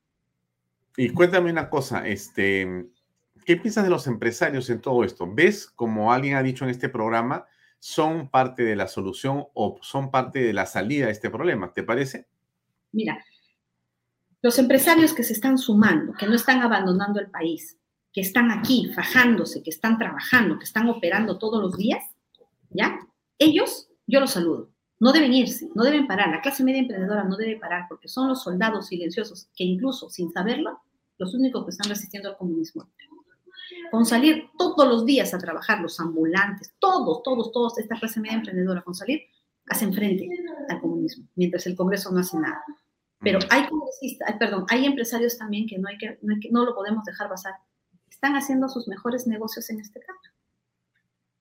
Y cuéntame una cosa, este, ¿qué piensas de los empresarios en todo esto? ¿Ves, como alguien ha dicho en este programa, son parte de la solución o son parte de la salida de este problema? ¿Te parece? Mira, los empresarios que se están sumando, que no están abandonando el país, que están aquí fajándose, que están trabajando, que están operando todos los días, ¿ya? Ellos, yo los saludo. No deben irse, no deben parar. La clase media emprendedora no debe parar porque son los soldados silenciosos que incluso sin saberlo, los únicos que están resistiendo al comunismo. Con salir todos los días a trabajar, los ambulantes, todos, todos, todos, esta clase media emprendedora, con salir, hacen frente al comunismo, mientras el Congreso no hace nada. Pero mm. hay congresistas, perdón, hay empresarios también que no, hay que, no, hay que, no lo podemos dejar pasar están haciendo sus mejores negocios en este campo,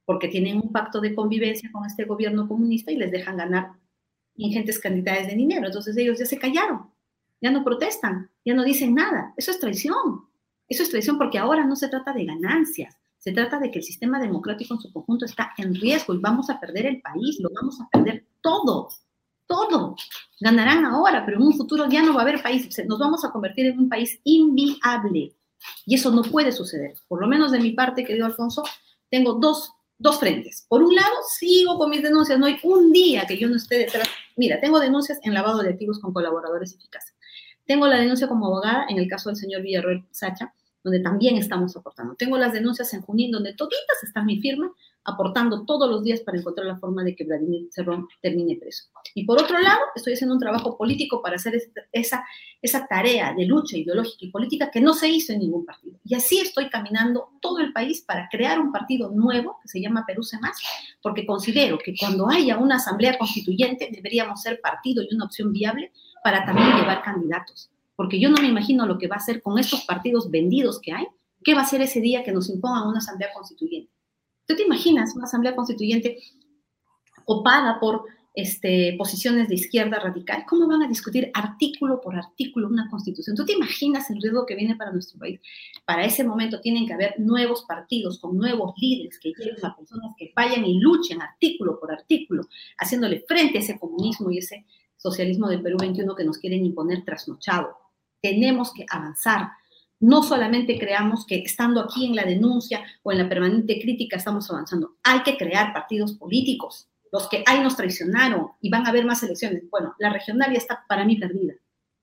porque tienen un pacto de convivencia con este gobierno comunista y les dejan ganar ingentes cantidades de dinero. Entonces ellos ya se callaron, ya no protestan, ya no dicen nada. Eso es traición. Eso es traición porque ahora no se trata de ganancias, se trata de que el sistema democrático en su conjunto está en riesgo y vamos a perder el país, lo vamos a perder todo, todo. Ganarán ahora, pero en un futuro ya no va a haber país, nos vamos a convertir en un país inviable. Y eso no puede suceder. Por lo menos de mi parte, querido Alfonso, tengo dos, dos frentes. Por un lado, sigo con mis denuncias. No hay un día que yo no esté detrás. Mira, tengo denuncias en lavado de activos con colaboradores eficaces. Tengo la denuncia como abogada en el caso del señor Villarroel Sacha, donde también estamos aportando. Tengo las denuncias en Junín, donde toditas está mi firma, aportando todos los días para encontrar la forma de que Vladimir Cerrón termine preso. Y por otro lado, estoy haciendo un trabajo político para hacer esa, esa tarea de lucha ideológica y política que no se hizo en ningún partido. Y así estoy caminando todo el país para crear un partido nuevo que se llama Perú Más, porque considero que cuando haya una asamblea constituyente deberíamos ser partido y una opción viable para también llevar candidatos. Porque yo no me imagino lo que va a hacer con estos partidos vendidos que hay, qué va a ser ese día que nos impongan una asamblea constituyente ¿Tú te imaginas una asamblea constituyente opada por este, posiciones de izquierda radical? ¿Cómo van a discutir artículo por artículo una constitución? ¿Tú te imaginas el riesgo que viene para nuestro país? Para ese momento tienen que haber nuevos partidos con nuevos líderes que lleven a personas que vayan y luchen artículo por artículo, haciéndole frente a ese comunismo y ese socialismo del Perú 21 que nos quieren imponer trasnochado. Tenemos que avanzar no solamente creamos que estando aquí en la denuncia o en la permanente crítica estamos avanzando, hay que crear partidos políticos. Los que hay nos traicionaron y van a haber más elecciones. Bueno, la regional ya está para mí perdida.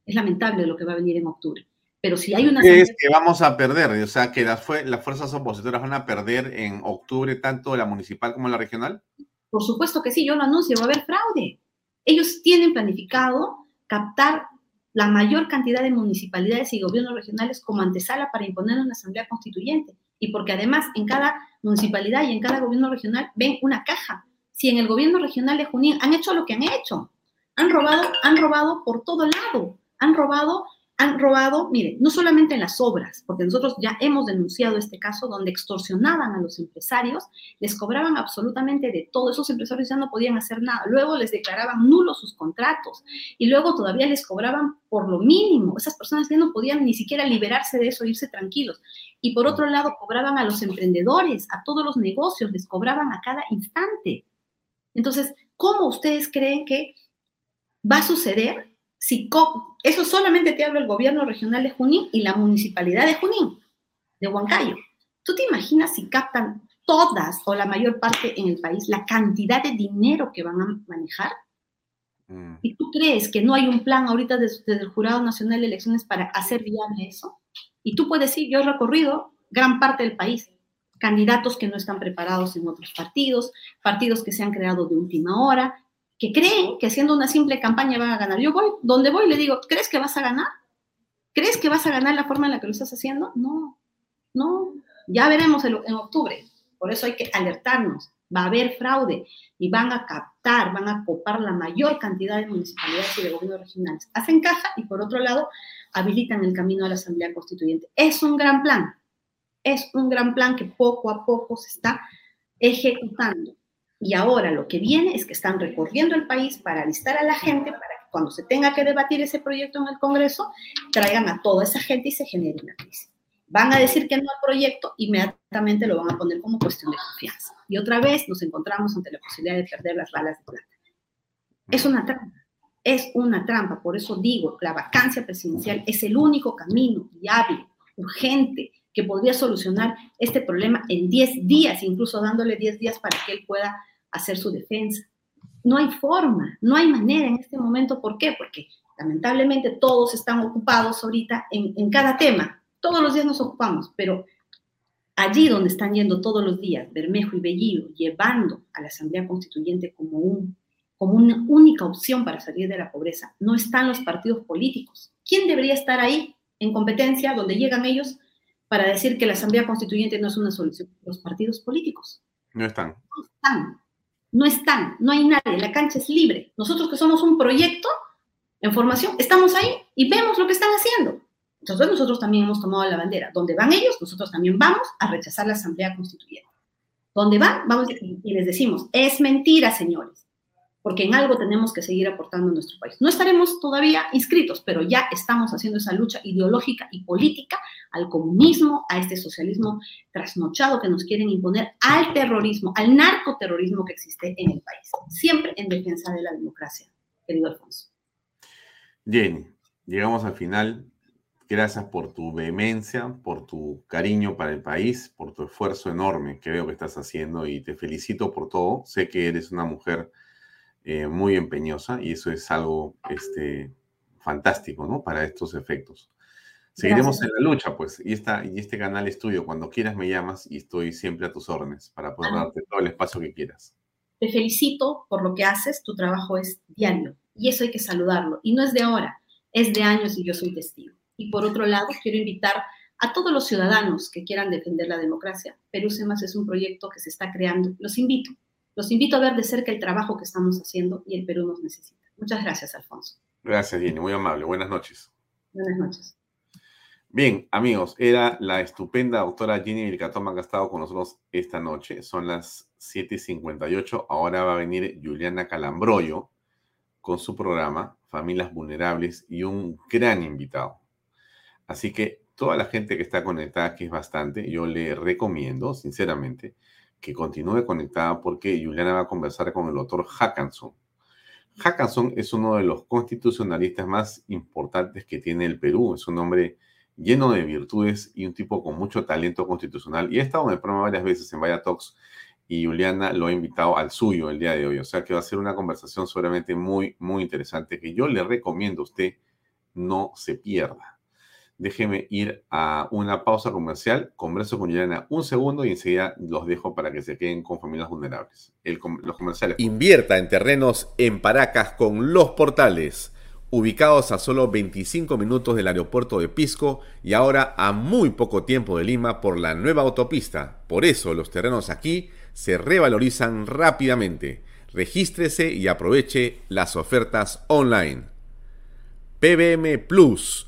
Es lamentable lo que va a venir en octubre. Pero si hay una... ¿Qué es que vamos a perder? O sea, que las, las fuerzas opositoras van a perder en octubre tanto la municipal como la regional. Por supuesto que sí, yo lo anuncio, va a haber fraude. Ellos tienen planificado captar la mayor cantidad de municipalidades y gobiernos regionales como antesala para imponer una asamblea constituyente. Y porque además en cada municipalidad y en cada gobierno regional ven una caja. Si en el gobierno regional de Junín han hecho lo que han hecho, han robado, han robado por todo lado, han robado han robado, mire, no solamente en las obras, porque nosotros ya hemos denunciado este caso donde extorsionaban a los empresarios, les cobraban absolutamente de todo, esos empresarios ya no podían hacer nada, luego les declaraban nulos sus contratos y luego todavía les cobraban por lo mínimo, esas personas ya no podían ni siquiera liberarse de eso, irse tranquilos. Y por otro lado, cobraban a los emprendedores, a todos los negocios, les cobraban a cada instante. Entonces, ¿cómo ustedes creen que va a suceder si eso solamente te habla el gobierno regional de Junín y la municipalidad de Junín, de Huancayo. ¿Tú te imaginas si captan todas o la mayor parte en el país la cantidad de dinero que van a manejar? Mm. ¿Y tú crees que no hay un plan ahorita desde, el Jurado Nacional de Elecciones para hacer viable eso? Y tú puedes decir, yo he recorrido gran parte del país, candidatos que no están preparados en otros partidos, partidos que se han creado de última hora, que creen que haciendo una simple campaña van a ganar. Yo voy, donde voy, le digo, ¿crees que vas a ganar? ¿Crees que vas a ganar la forma en la que lo estás haciendo? No, no. Ya veremos en, en octubre. Por eso hay que alertarnos. Va a haber fraude y van a captar, van a copar la mayor cantidad de municipalidades y de gobiernos regionales. Hacen caja y por otro lado habilitan el camino a la Asamblea Constituyente. Es un gran plan. Es un gran plan que poco a poco se está ejecutando. Y ahora lo que viene es que están recorriendo el país para alistar a la gente para que cuando se tenga que debatir ese proyecto en el Congreso, traigan a toda esa gente y se genere una crisis. Van a decir que no al proyecto, inmediatamente lo van a poner como cuestión de confianza. Y otra vez nos encontramos ante la posibilidad de perder las balas de plata. Es una trampa, es una trampa. Por eso digo, la vacancia presidencial es el único camino viable, urgente, que podría solucionar este problema en 10 días, incluso dándole 10 días para que él pueda hacer su defensa. No hay forma, no hay manera en este momento. ¿Por qué? Porque lamentablemente todos están ocupados ahorita en, cada tema. Todos los días nos ocupamos, pero allí donde están yendo todos los días Bermejo y Bellido, llevando a la Asamblea Constituyente como, un, como una única opción para salir de la pobreza, no están los partidos políticos. ¿Quién debería estar ahí en competencia donde llegan ellos para decir que la Asamblea Constituyente no es una solución? Los partidos políticos. No están. No están no están, no hay nadie, la cancha es libre. Nosotros que somos un proyecto en formación, estamos ahí y vemos lo que están haciendo. Entonces nosotros también hemos tomado la bandera. Donde van ellos, nosotros también vamos a rechazar la Asamblea Constituyente. Donde van, vamos y les decimos, es mentira, señores porque en algo tenemos que seguir aportando a nuestro país. No estaremos todavía inscritos, pero ya estamos haciendo esa lucha ideológica y política al comunismo, a este socialismo trasnochado que nos quieren imponer, al terrorismo, al narcoterrorismo que existe en el país, siempre en defensa de la democracia, querido Alfonso. Jenny, llegamos al final. Gracias por tu vehemencia, por tu cariño para el país, por tu esfuerzo enorme que veo que estás haciendo y te felicito por todo. Sé que eres una mujer eh, muy empeñosa y eso es algo este, fantástico, ¿no? Para estos efectos. Seguiremos en la lucha, pues, y, esta, y este canal es tuyo. Cuando quieras me llamas y estoy siempre a tus órdenes para poder ah. darte todo el espacio que quieras. Te felicito por lo que haces, tu trabajo es diario y eso hay que saludarlo. Y no es de ahora, es de años y yo soy testigo. Y por otro lado, quiero invitar a todos los ciudadanos que quieran defender la democracia. Perú Semas es un proyecto que se está creando. Los invito, los invito a ver de cerca el trabajo que estamos haciendo y el Perú nos necesita. Muchas gracias, Alfonso. Gracias, Jenny. Muy amable. Buenas noches. Buenas noches. Bien, amigos, era la estupenda doctora Jenny Vilcatoma que ha estado con nosotros esta noche. Son las 7.58. Ahora va a venir Juliana Calambroyo con su programa Familias Vulnerables y un gran invitado. Así que toda la gente que está conectada, que es bastante, yo le recomiendo, sinceramente, que continúe conectada porque Juliana va a conversar con el doctor Hackanson. Hackanson es uno de los constitucionalistas más importantes que tiene el Perú. Es un hombre lleno de virtudes y un tipo con mucho talento constitucional. Y ha estado en el programa varias veces en Vaya Talks y Juliana lo ha invitado al suyo el día de hoy. O sea que va a ser una conversación seguramente muy, muy interesante que yo le recomiendo a usted no se pierda déjeme ir a una pausa comercial, converso con Juliana un segundo y enseguida los dejo para que se queden con familias vulnerables. los comerciales. Invierta en terrenos en Paracas con los portales, ubicados a solo 25 minutos del aeropuerto de Pisco y ahora a muy poco tiempo de Lima por la nueva autopista. Por eso los terrenos aquí se revalorizan rápidamente. Regístrese y aproveche las ofertas online. PBM Plus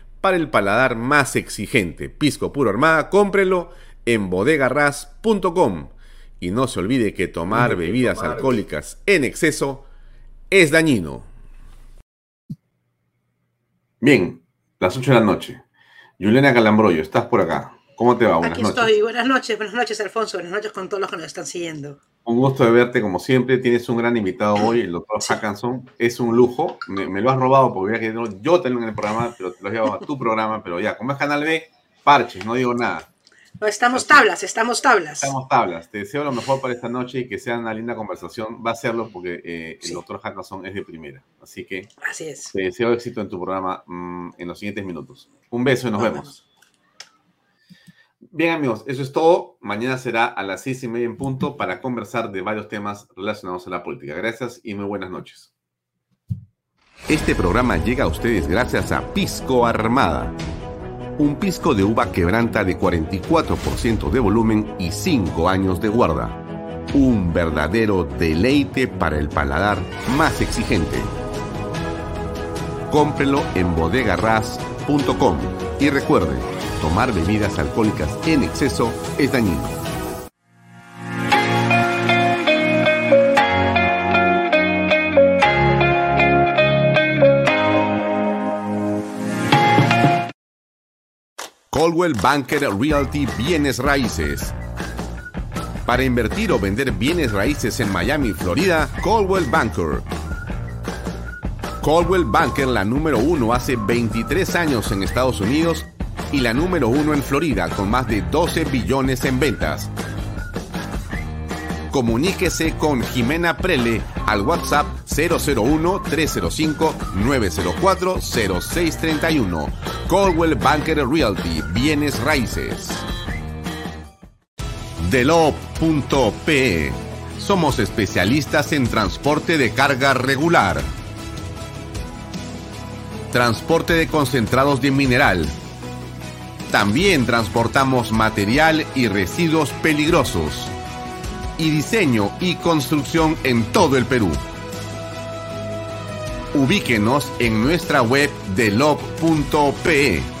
para el paladar más exigente. Pisco puro armada, cómprelo en bodegarras.com. Y no se olvide que tomar bebidas alcohólicas en exceso es dañino. Bien, las 8 de la noche. Juliana Calambroyo, estás por acá. ¿Cómo te va? Buenas Aquí estoy. Buenas noches, buenas noches, Alfonso. Buenas noches con todos los que nos están siguiendo. Un gusto de verte como siempre. Tienes un gran invitado hoy, el doctor Hackanson. Es un lujo. Me, lo has robado porque que yo tengo en el programa, pero te lo llevo a tu programa. Pero ya, como es Canal B, parches, no digo nada. estamos tablas, estamos tablas. Estamos tablas. Te deseo lo mejor para esta noche y que sea una linda conversación. Va a serlo porque eh, el doctor Hackanson es de primera. Así que Así es. te deseo éxito en tu programa mm, en los siguientes minutos. Un beso y nos vemos. Bien amigos, eso es todo. Mañana será a las seis y media en punto para conversar de varios temas relacionados a la política. Gracias y muy buenas noches. Este programa llega a ustedes gracias a Pisco Armada. Un pisco de uva quebranta de 44% de volumen y 5 años de guarda. Un verdadero deleite para el paladar más exigente. Cómprelo en bodegarras.com y recuerde, tomar bebidas alcohólicas en exceso es dañino. Coldwell Banker Realty Bienes Raíces. Para invertir o vender bienes raíces en Miami, Florida, Coldwell Banker. Coldwell Banker, la número uno hace 23 años en Estados Unidos y la número uno en Florida con más de 12 billones en ventas. Comuníquese con Jimena Prele al WhatsApp 001-305-904-0631. Colwell Banker Realty, bienes raíces. Delop.pe. Somos especialistas en transporte de carga regular. Transporte de concentrados de mineral también transportamos material y residuos peligrosos. Y diseño y construcción en todo el Perú. Ubíquenos en nuestra web de lob.pe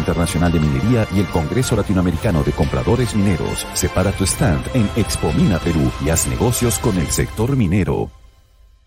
Internacional de Minería y el Congreso Latinoamericano de Compradores Mineros. Separa tu stand en Expo Mina Perú y haz negocios con el sector minero.